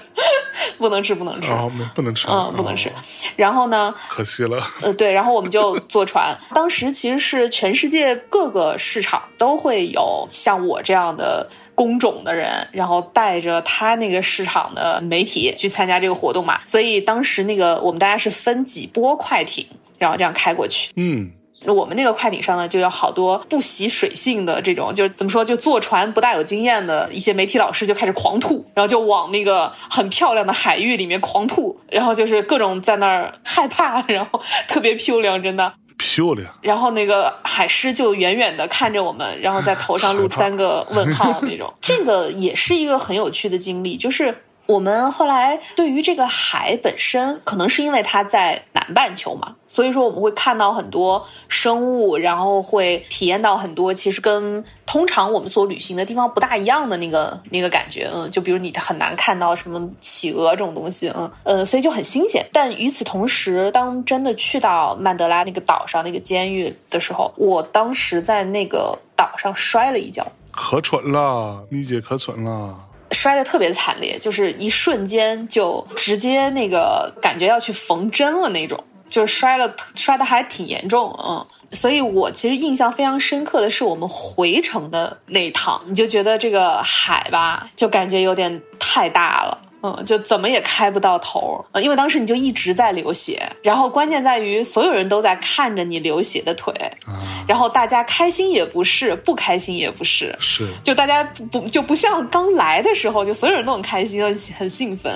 [SPEAKER 1] 不能吃，不能吃。
[SPEAKER 2] 啊，没不能吃，
[SPEAKER 1] 嗯，不能吃
[SPEAKER 2] 哦。
[SPEAKER 1] 然后呢，
[SPEAKER 2] 可惜了。
[SPEAKER 1] 呃，对，然后我们就坐船。当时其实是全世界各个市场都会有像我这样的工种的人，然后带着他那个市场的媒体去参加这个活动嘛。所以当时那个我们大家是分几波快艇，然后这样开过去。
[SPEAKER 2] 嗯，
[SPEAKER 1] 我们那个快艇上呢，就有好多不习水性的这种，就是怎么说，就坐船不大有经验的一些媒体老师就开始狂吐，然后就往那个很漂亮的海域里面狂吐，然后就是各种在那儿害怕，然后特别漂亮，真的。
[SPEAKER 2] 漂亮。
[SPEAKER 1] 然后那个海狮就远远的看着我们，然后在头上露三个问号那种。这个也是一个很有趣的经历，就是我们后来对于这个海本身，可能是因为它在南半球嘛，所以说我们会看到很多生物，然后会体验到很多其实跟通常我们所旅行的地方不大一样的那个 那个感觉。嗯，就比如你很难看到什么企鹅这种东西，嗯呃，所以就很新鲜。但与此同时，当真的去到曼德拉那个岛上那个监狱的时候，我当时在那个岛上摔了一跤。
[SPEAKER 2] 可蠢了，蜜姐可蠢了。
[SPEAKER 1] 摔得特别惨烈，就是一瞬间就直接那个感觉要去缝针了那种，就是摔了摔得还挺严重，嗯。所以我其实印象非常深刻的是我们回程的那一趟，你就觉得这个海吧，就感觉有点太大了。嗯，就怎么也开不到头，呃，因为当时你就一直在流血，然后关键在于所有人都在看着你流血的腿，
[SPEAKER 2] 啊，
[SPEAKER 1] 然后大家开心也不是，不开心也不是，
[SPEAKER 2] 是
[SPEAKER 1] 就大家不不就不像刚来的时候，就所有人都很开心，很很兴奋。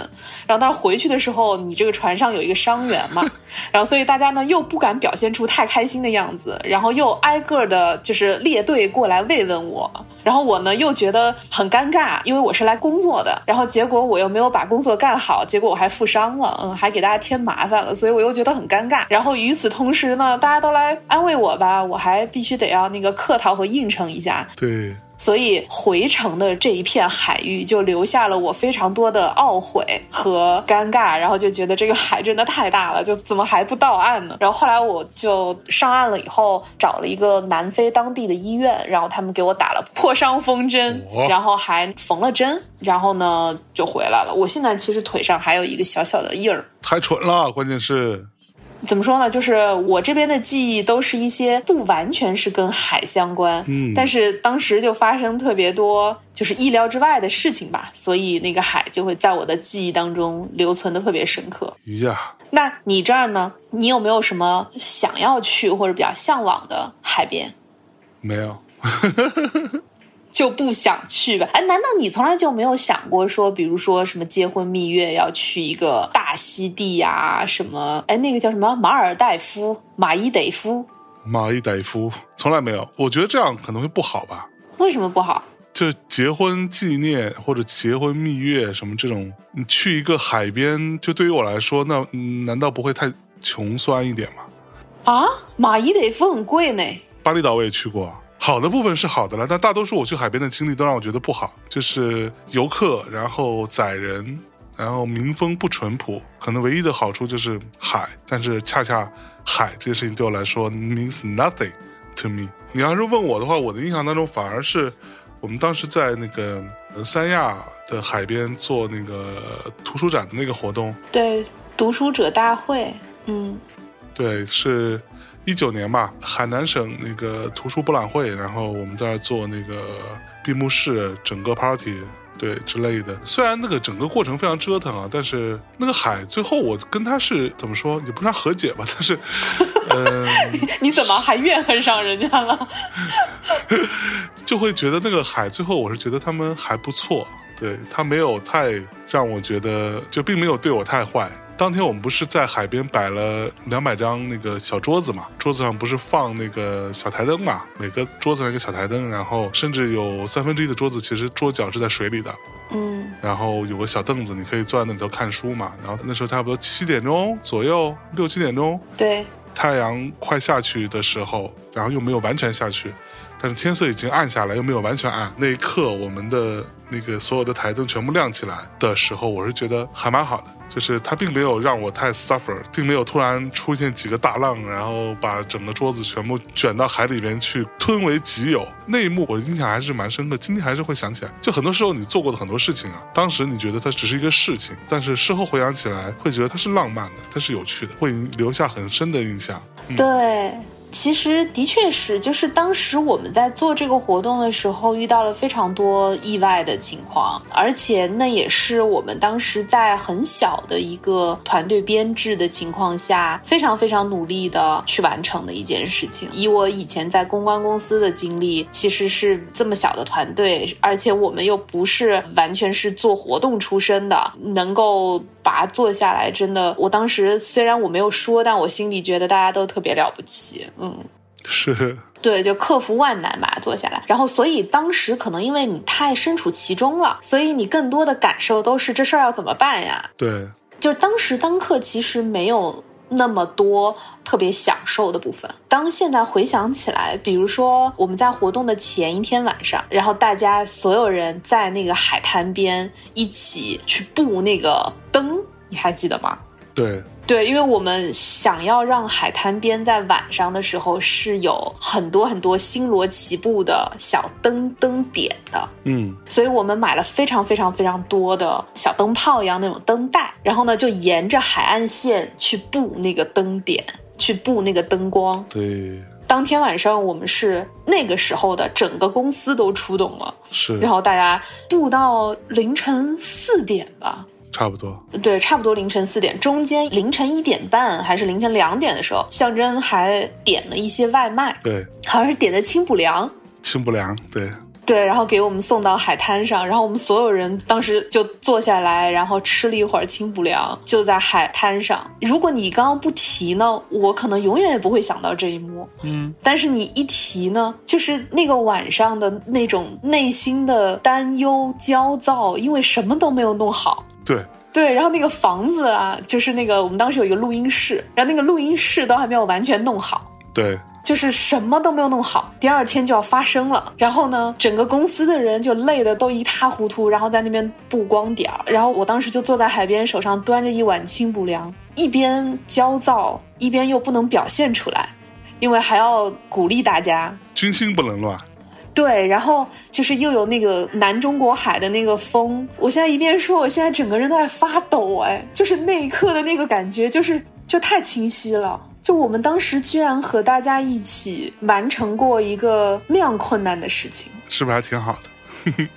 [SPEAKER 1] 然后但是回去的时候，你这个船上有一个伤员嘛，然后所以大家呢又不敢表现出太开心的样子，然后又挨个的就是列队过来慰问我。然后我呢又觉得很尴尬，因为我是来工作的，然后结果我又没有把工作干好，结果我还负伤了，嗯，还给大家添麻烦了，所以我又觉得很尴尬。然后与此同时呢，大家都来安慰我吧，我还必须得要那个客套和应承一下，
[SPEAKER 2] 对，
[SPEAKER 1] 所以回程的这一片海域就留下了我非常多的懊悔和尴尬，然后就觉得这个海真的太大了，就怎么还不到岸呢？然后后来我就上岸了以后，找了一个南非当地的医院，然后他们给我打了破伤风针，然后还缝了针，然后呢就回来了。我现在其实腿上还有一个小小的印儿。
[SPEAKER 2] 太蠢了，关键是
[SPEAKER 1] 怎么说呢？就是我这边的记忆都是一些不完全是跟海相关，
[SPEAKER 2] 嗯
[SPEAKER 1] 但是当时就发生特别多就是意料之外的事情吧，所以那个海就会在我的记忆当中留存的特别深刻。
[SPEAKER 2] 呀，
[SPEAKER 1] 那你这儿呢？你有没有什么想要去或者比较向往的海边？
[SPEAKER 2] 没有，
[SPEAKER 1] 就不想去吧？哎，难道你从来就没有想过说，比如说什么结婚蜜月要去一个大溪地呀、什么？哎，那个叫什么马尔代夫、马伊得夫？
[SPEAKER 2] 马伊代夫从来没有。我觉得这样可能会不好吧。
[SPEAKER 1] 为什么不好？
[SPEAKER 2] 就结婚纪念或者结婚蜜月什么这种，你去一个海边，就对于我来说，那嗯难道不会太穷酸一点吗？
[SPEAKER 1] 啊，马伊代夫很贵呢。
[SPEAKER 2] 巴厘岛我也去过，好的部分是好的了，但大多数我去海边的经历都让我觉得不好，就是游客，然后宰人，然后民风不淳朴。可能唯一的好处就是海，但是恰恰海这件事情对我来说 means nothing to me。你要是问我的话，我的印象当中反而是我们当时在那个呃三亚的海边做那个图书展的那个活动，
[SPEAKER 1] 对，读书者大会，嗯，
[SPEAKER 2] 对，是一九年吧，海南省那个图书博览会，然后我们在那儿做那个闭幕式，整个 party。对之类的，虽然那个整个过程非常折腾啊，但是那个海最后我跟他是怎么说，也不算和解吧，但是，嗯、
[SPEAKER 1] 你怎么还怨恨上人家了？
[SPEAKER 2] 就会觉得那个海最后我是觉得他们还不错，对他没有太让我觉得就并没有对我太坏。当天我们不是在海边摆了两百张那个小桌子嘛，桌子上不是放那个小台灯嘛，每个桌子上一个小台灯，然后甚至有三分之一的桌子其实桌角是在水里的，
[SPEAKER 1] 嗯
[SPEAKER 2] 然后有个小凳子，你可以坐在那里头看书嘛。然后那时候差不多七点钟左右，六七点钟，
[SPEAKER 1] 对，
[SPEAKER 2] 太阳快下去的时候，然后又没有完全下去，但是天色已经暗下来，又没有完全暗。那一刻，我们的那个所有的台灯全部亮起来的时候，我是觉得还蛮好的。就是它并没有让我太 suffer，并没有突然出现几个大浪，然后把整个桌子全部卷到海里边去吞为己有。那一幕我的印象还是蛮深刻，今天还是会想起来。就很多时候你做过的很多事情啊，当时你觉得它只是一个事情，但是事后回想起来，会觉得它是浪漫的，它是有趣的，会留下很深的印象。
[SPEAKER 1] 对。其实的确是，就是当时我们在做这个活动的时候，遇到了非常多意外的情况，而且那也是我们当时在很小的一个团队编制的情况下，非常非常努力的去完成的一件事情。以我以前在公关公司的经历，其实是这么小的团队，而且我们又不是完全是做活动出身的，能够。把它做下来，真的，我当时虽然我没有说，但我心里觉得大家都特别了不起。嗯，
[SPEAKER 2] 是
[SPEAKER 1] 对，就克服万难把它做下来。然后，所以当时可能因为你太身处其中了，所以你更多的感受都是这事儿要怎么办呀？
[SPEAKER 2] 对，
[SPEAKER 1] 就是当时当刻其实没有。那么多特别享受的部分，当现在回想起来，比如说我们在活动的前一天晚上，然后大家所有人在那个海滩边一起去布那个灯，你还记得吗？
[SPEAKER 2] 对。
[SPEAKER 1] 对，因为我们想要让海滩边在晚上的时候是有很多很多星罗棋布的小灯灯点的，
[SPEAKER 2] 嗯，
[SPEAKER 1] 所以我们买了非常非常非常多的小灯泡一样那种灯带，然后呢就沿着海岸线去布那个灯点，去布那个灯光。
[SPEAKER 2] 对，
[SPEAKER 1] 当天晚上我们是那个时候的整个公司都出动了，
[SPEAKER 2] 是，
[SPEAKER 1] 然后大家布到凌晨四点吧。
[SPEAKER 2] 差不多，
[SPEAKER 1] 对，差不多凌晨四点，中间凌晨一点半还是凌晨两点的时候，象征还点了一些外卖，
[SPEAKER 2] 对，
[SPEAKER 1] 好像是点的清补凉，
[SPEAKER 2] 清补凉，对，
[SPEAKER 1] 对，然后给我们送到海滩上，然后我们所有人当时就坐下来，然后吃了一会儿清补凉，就在海滩上。如果你刚刚不提呢，我可能永远也不会想到这一幕，
[SPEAKER 2] 嗯，
[SPEAKER 1] 但是你一提呢，就是那个晚上的那种内心的担忧、焦躁，因为什么都没有弄好。
[SPEAKER 2] 对
[SPEAKER 1] 对，然后那个房子啊，就是那个我们当时有一个录音室，然后那个录音室都还没有完全弄好，
[SPEAKER 2] 对，
[SPEAKER 1] 就是什么都没有弄好，第二天就要发生了。然后呢，整个公司的人就累得都一塌糊涂，然后在那边布光点儿。然后我当时就坐在海边，手上端着一碗清补凉，一边焦躁，一边又不能表现出来，因为还要鼓励大家，
[SPEAKER 2] 军心不能乱。
[SPEAKER 1] 对，然后就是又有那个南中国海的那个风，我现在一边说，我现在整个人都在发抖，哎，就是那一刻的那个感觉，就是就太清晰了。就我们当时居然和大家一起完成过一个那样困难的事情，
[SPEAKER 2] 是不是还挺好的？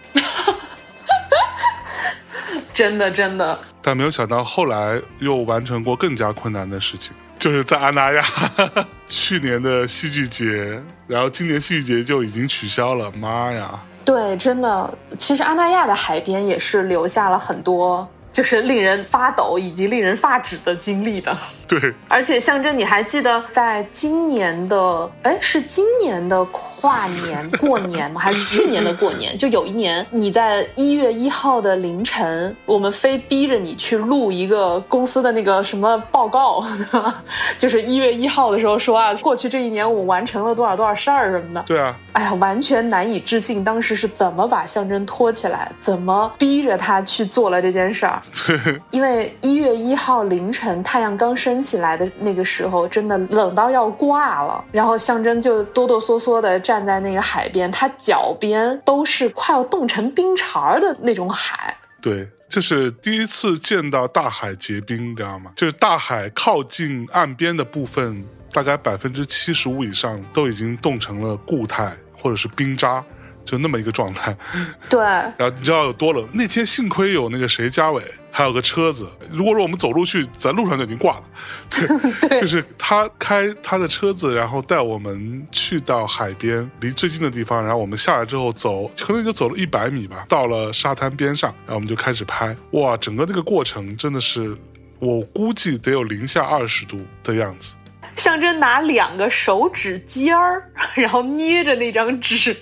[SPEAKER 1] 真的真的。
[SPEAKER 2] 但没有想到后来又完成过更加困难的事情。就是在阿那亚，去年的戏剧节，然后今年戏剧节就已经取消了。妈呀！
[SPEAKER 1] 对，真的，其实阿那亚的海边也是留下了很多。就是令人发抖以及令人发指的经历的，
[SPEAKER 2] 对。
[SPEAKER 1] 而且象征，你还记得在今年的，哎，是今年的跨年过年吗？还是去年的过年？就有一年，你在一月一号的凌晨，我们非逼着你去录一个公司的那个什么报告，就是一月一号的时候说啊，过去这一年我完成了多少多少事儿什么的。
[SPEAKER 2] 对啊。
[SPEAKER 1] 哎呀，完全难以置信，当时是怎么把象征拖起来，怎么逼着他去做了这件事儿。
[SPEAKER 2] 对，
[SPEAKER 1] 因为一月一号凌晨太阳刚升起来的那个时候，真的冷到要挂了。然后象征就哆哆嗦嗦的站在那个海边，他脚边都是快要冻成冰碴的那种海。
[SPEAKER 2] 对，就是第一次见到大海结冰，你知道吗？就是大海靠近岸边的部分，大概百分之七十五以上都已经冻成了固态。或者是冰渣，就那么一个状态。
[SPEAKER 1] 对。
[SPEAKER 2] 然后你知道有多冷？那天幸亏有那个谁嘉伟，还有个车子。如果说我们走路去，在路上就已经挂了。
[SPEAKER 1] 对。
[SPEAKER 2] 就是他开他的车子，然后带我们去到海边离最近的地方，然后我们下来之后走，可能就走了一百米吧，到了沙滩边上，然后我们就开始拍。哇，整个那个过程真的是，我估计得有零下二十度的样子。
[SPEAKER 1] 象征拿两个手指尖儿，然后捏着那张纸，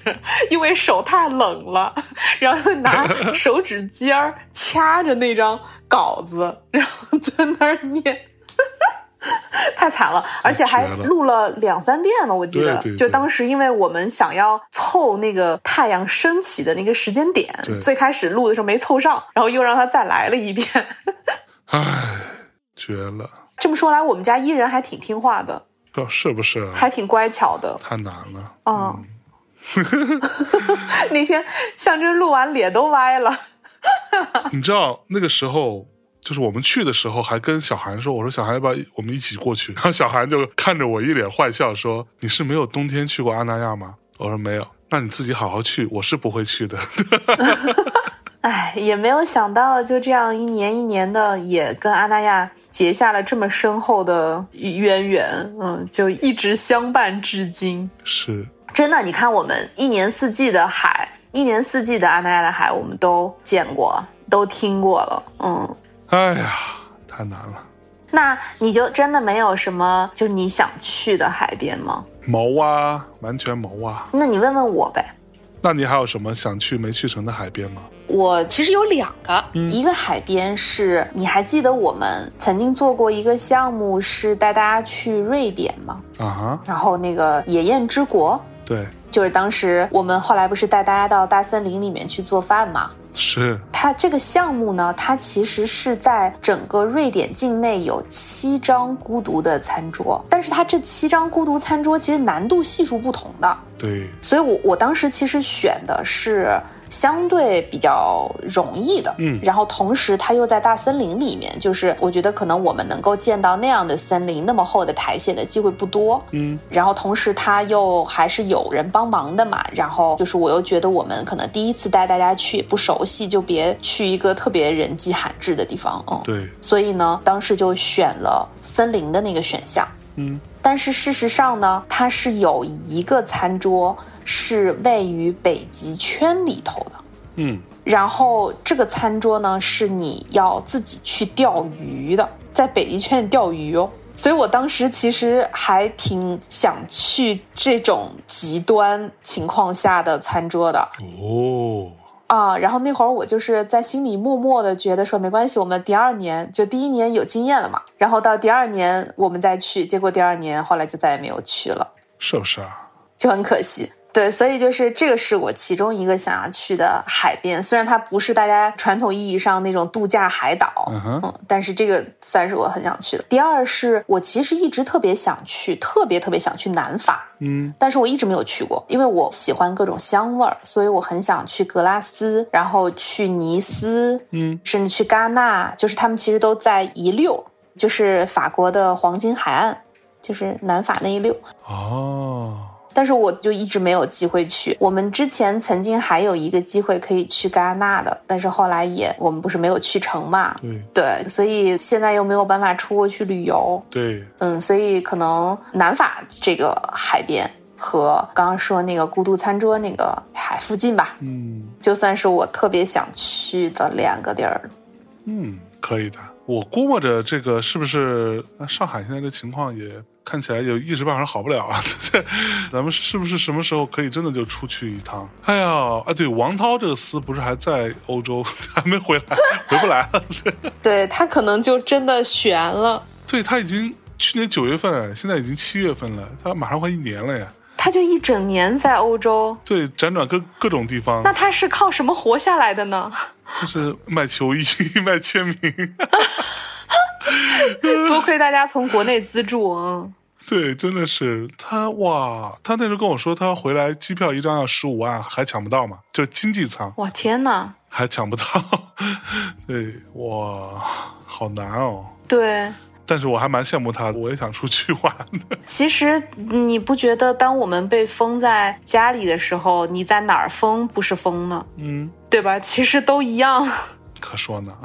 [SPEAKER 1] 因为手太冷了，然后拿手指尖儿掐着那张稿子，然后在那儿念。太惨了，而且还录了两三遍了，我记得。
[SPEAKER 2] 对对对
[SPEAKER 1] 就当时因为我们想要凑那个太阳升起的那个时间点，最开始录的时候没凑上，然后又让他再来了一遍。
[SPEAKER 2] 唉，绝了，
[SPEAKER 1] 这么说来，我们家伊人还挺听话的，
[SPEAKER 2] 不知道是不是啊？
[SPEAKER 1] 还挺乖巧的。
[SPEAKER 2] 太难了。
[SPEAKER 1] 嗯，那天象征录完脸都歪了。
[SPEAKER 2] 你知道那个时候，就是我们去的时候，还跟小韩说：“我说小韩，要不要我们一起过去？” 然后小韩就看着我一脸坏笑说：“你是没有冬天去过阿那亚吗？”我说：“没有。”那你自己好好去，我是不会去的。
[SPEAKER 1] 哎，也没有想到，就这样一年一年的，也跟阿那亚结下了这么深厚的渊源，嗯，就一直相伴至今。
[SPEAKER 2] 是，
[SPEAKER 1] 真的，你看我们一年四季的海，一年四季的阿那亚的海，我们都见过，都听过了，嗯。
[SPEAKER 2] 哎呀，太难了。
[SPEAKER 1] 那你就真的没有什么就你想去的海边吗？
[SPEAKER 2] 毛啊，完全毛啊。
[SPEAKER 1] 那你问问我呗。
[SPEAKER 2] 那你还有什么想去没去成的海边吗？
[SPEAKER 1] 我其实有两个，一个海边是你还记得我们曾经做过一个项目，是带大家去瑞典吗？
[SPEAKER 2] 啊哈，
[SPEAKER 1] 然后那个野雁之国，
[SPEAKER 2] 对，
[SPEAKER 1] 就是当时我们后来不是带大家到大森林里面去做饭吗？
[SPEAKER 2] 是，
[SPEAKER 1] 它这个项目呢，它其实是在整个瑞典境内有七张孤独的餐桌，但是它这七张孤独餐桌其实难度系数不同的，
[SPEAKER 2] 对，
[SPEAKER 1] 所以我我当时其实选的是相对比较容易的，
[SPEAKER 2] 嗯。
[SPEAKER 1] 然后同时它又在大森林里面，就是我觉得可能我们能够见到那样的森林那么厚的苔藓的机会不多，
[SPEAKER 2] 嗯，
[SPEAKER 1] 然后同时它又还是有人帮忙的嘛，然后就是我又觉得我们可能第一次带大家去也不熟悉，就别去一个特别人迹罕至的地方，嗯，
[SPEAKER 2] 对，
[SPEAKER 1] 所以呢，当时就选了森林的那个选项。
[SPEAKER 2] 嗯，
[SPEAKER 1] 但是事实上呢，它是有一个餐桌是位于北极圈里头的，
[SPEAKER 2] 嗯，
[SPEAKER 1] 然后这个餐桌呢是你要自己去钓鱼的，在北极圈里钓鱼哦。所以我当时其实还挺想去这种极端情况下的餐桌的，
[SPEAKER 2] 哦，
[SPEAKER 1] 啊，然后那会儿我就是在心里默默的觉得说没关系，我们第二年就第一年有经验了嘛，然后到第二年我们再去，结果第二年后来就再也没有去了，
[SPEAKER 2] 是不是啊？
[SPEAKER 1] 就很可惜。对，所以就是这个是我其中一个想要去的海边，虽然它不是大家传统意义上那种度假海岛，
[SPEAKER 2] 嗯哼，
[SPEAKER 1] 嗯，但是这个算是我很想去的。第二是我其实一直特别想去，特别特别想去南法，
[SPEAKER 2] 嗯，
[SPEAKER 1] 但是我一直没有去过，因为我喜欢各种香味儿，所以我很想去格拉斯，然后去尼斯，
[SPEAKER 2] 嗯，
[SPEAKER 1] 甚至去戛纳，就是他们其实都在一溜，就是法国的黄金海岸，就是南法那一溜。
[SPEAKER 2] 哦，
[SPEAKER 1] 但是我就一直没有机会去。我们之前曾经还有一个机会可以去戛纳的，但是后来也我们不是没有去成嘛？
[SPEAKER 2] 对
[SPEAKER 1] 对，所以现在又没有办法出国去旅游，
[SPEAKER 2] 对，
[SPEAKER 1] 嗯，所以可能南法这个海边和刚刚说那个孤独餐桌那个海附近吧，
[SPEAKER 2] 嗯
[SPEAKER 1] 就算是我特别想去的两个地儿。
[SPEAKER 2] 嗯，可以的。我估摸着这个是不是呃上海现在的情况也看起来有一时半会儿好不了啊？这咱们是不是什么时候可以真的就出去一趟？哎呀，啊对，王涛这个厮不是还在欧洲，还没回来，回不来了。
[SPEAKER 1] 对他可能就真的悬了，
[SPEAKER 2] 对他已经去年九月份，现在已经七月份了，他马上快一年了呀。
[SPEAKER 1] 他就一整年在欧洲，
[SPEAKER 2] 对，辗转各各种地方
[SPEAKER 1] 那，他是靠什么活下来的呢？
[SPEAKER 2] 就是卖球衣、卖签名。
[SPEAKER 1] 多亏大家从国内资助，嗯。
[SPEAKER 2] 对，真的是他哇！他那时候跟我说，他回来机票一张要十五万，还抢不到嘛？就经济舱
[SPEAKER 1] 哇天哪！
[SPEAKER 2] 还抢不到。对，哇，好难哦。
[SPEAKER 1] 对，
[SPEAKER 2] 但是我还蛮羡慕他的，我也想出去玩的。
[SPEAKER 1] 其实你不觉得，当我们被封在家里的时候，你在哪儿封不是封呢？
[SPEAKER 2] 嗯，
[SPEAKER 1] 对吧？其实都一样，
[SPEAKER 2] 可说呢。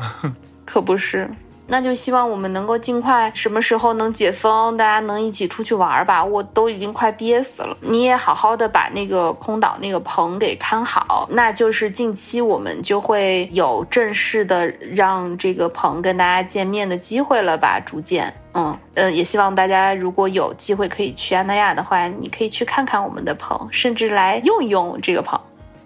[SPEAKER 1] 可不是。那就希望我们能够尽快，什么时候能解封，大家能一起出去玩吧。我都已经快憋死了。你也好好的把那个空岛那个棚给看好，那就是近期我们就会有正式的让这个棚跟大家见面的机会了吧？逐渐，嗯呃，也希望大家如果有机会可以去安那亚的话，你可以去看看我们的棚，甚至来用一用这个棚。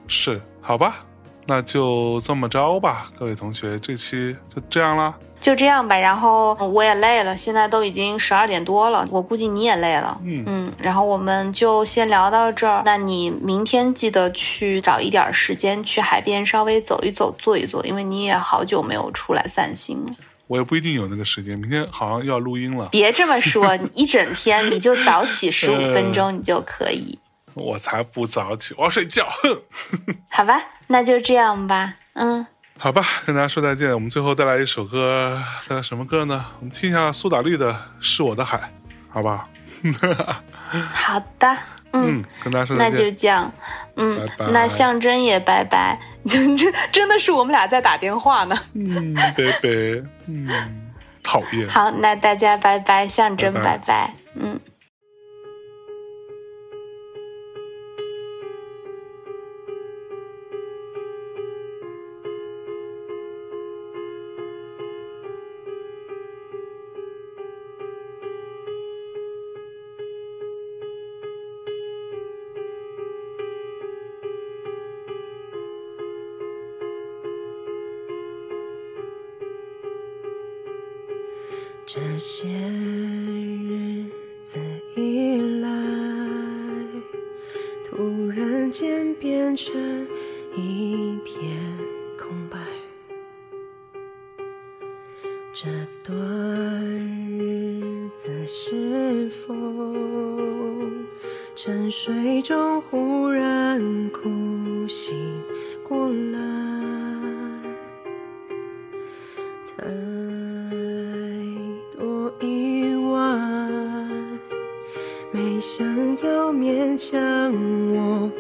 [SPEAKER 2] 是，好吧。那就这么着吧，各位同学，这期就这样了。
[SPEAKER 1] 就这样吧。然后我也累了，现在都已经十二点多了，我估计你也累了。
[SPEAKER 2] 嗯
[SPEAKER 1] 嗯，然后我们就先聊到这儿。那你明天记得去找一点时间去海边稍微走一走、坐一坐，因为你也好久没有出来散心了。
[SPEAKER 2] 我也不一定有那个时间，明天好像要录音了，
[SPEAKER 1] 别这么说，你一整天你就早起十五分钟，你就可以。
[SPEAKER 2] 我才不早起，我要睡觉。哼，
[SPEAKER 1] 好吧，那就这样吧。嗯，
[SPEAKER 2] 好吧，跟大家说再见。我们最后再来一首歌，再来什么歌呢？我们听一下苏打绿的《是我的海》，好吧？
[SPEAKER 1] 好的。嗯，
[SPEAKER 2] 嗯，跟大家说
[SPEAKER 1] 那就
[SPEAKER 2] 再见。
[SPEAKER 1] 这样。嗯
[SPEAKER 2] 拜，拜
[SPEAKER 1] 那象征也拜拜。真 真真的是我们俩在打电话呢。
[SPEAKER 2] 嗯，拜拜，嗯，讨厌。
[SPEAKER 1] 好，那大家拜拜，象征
[SPEAKER 2] 拜拜
[SPEAKER 1] 拜拜。嗯。
[SPEAKER 3] 谢勉强我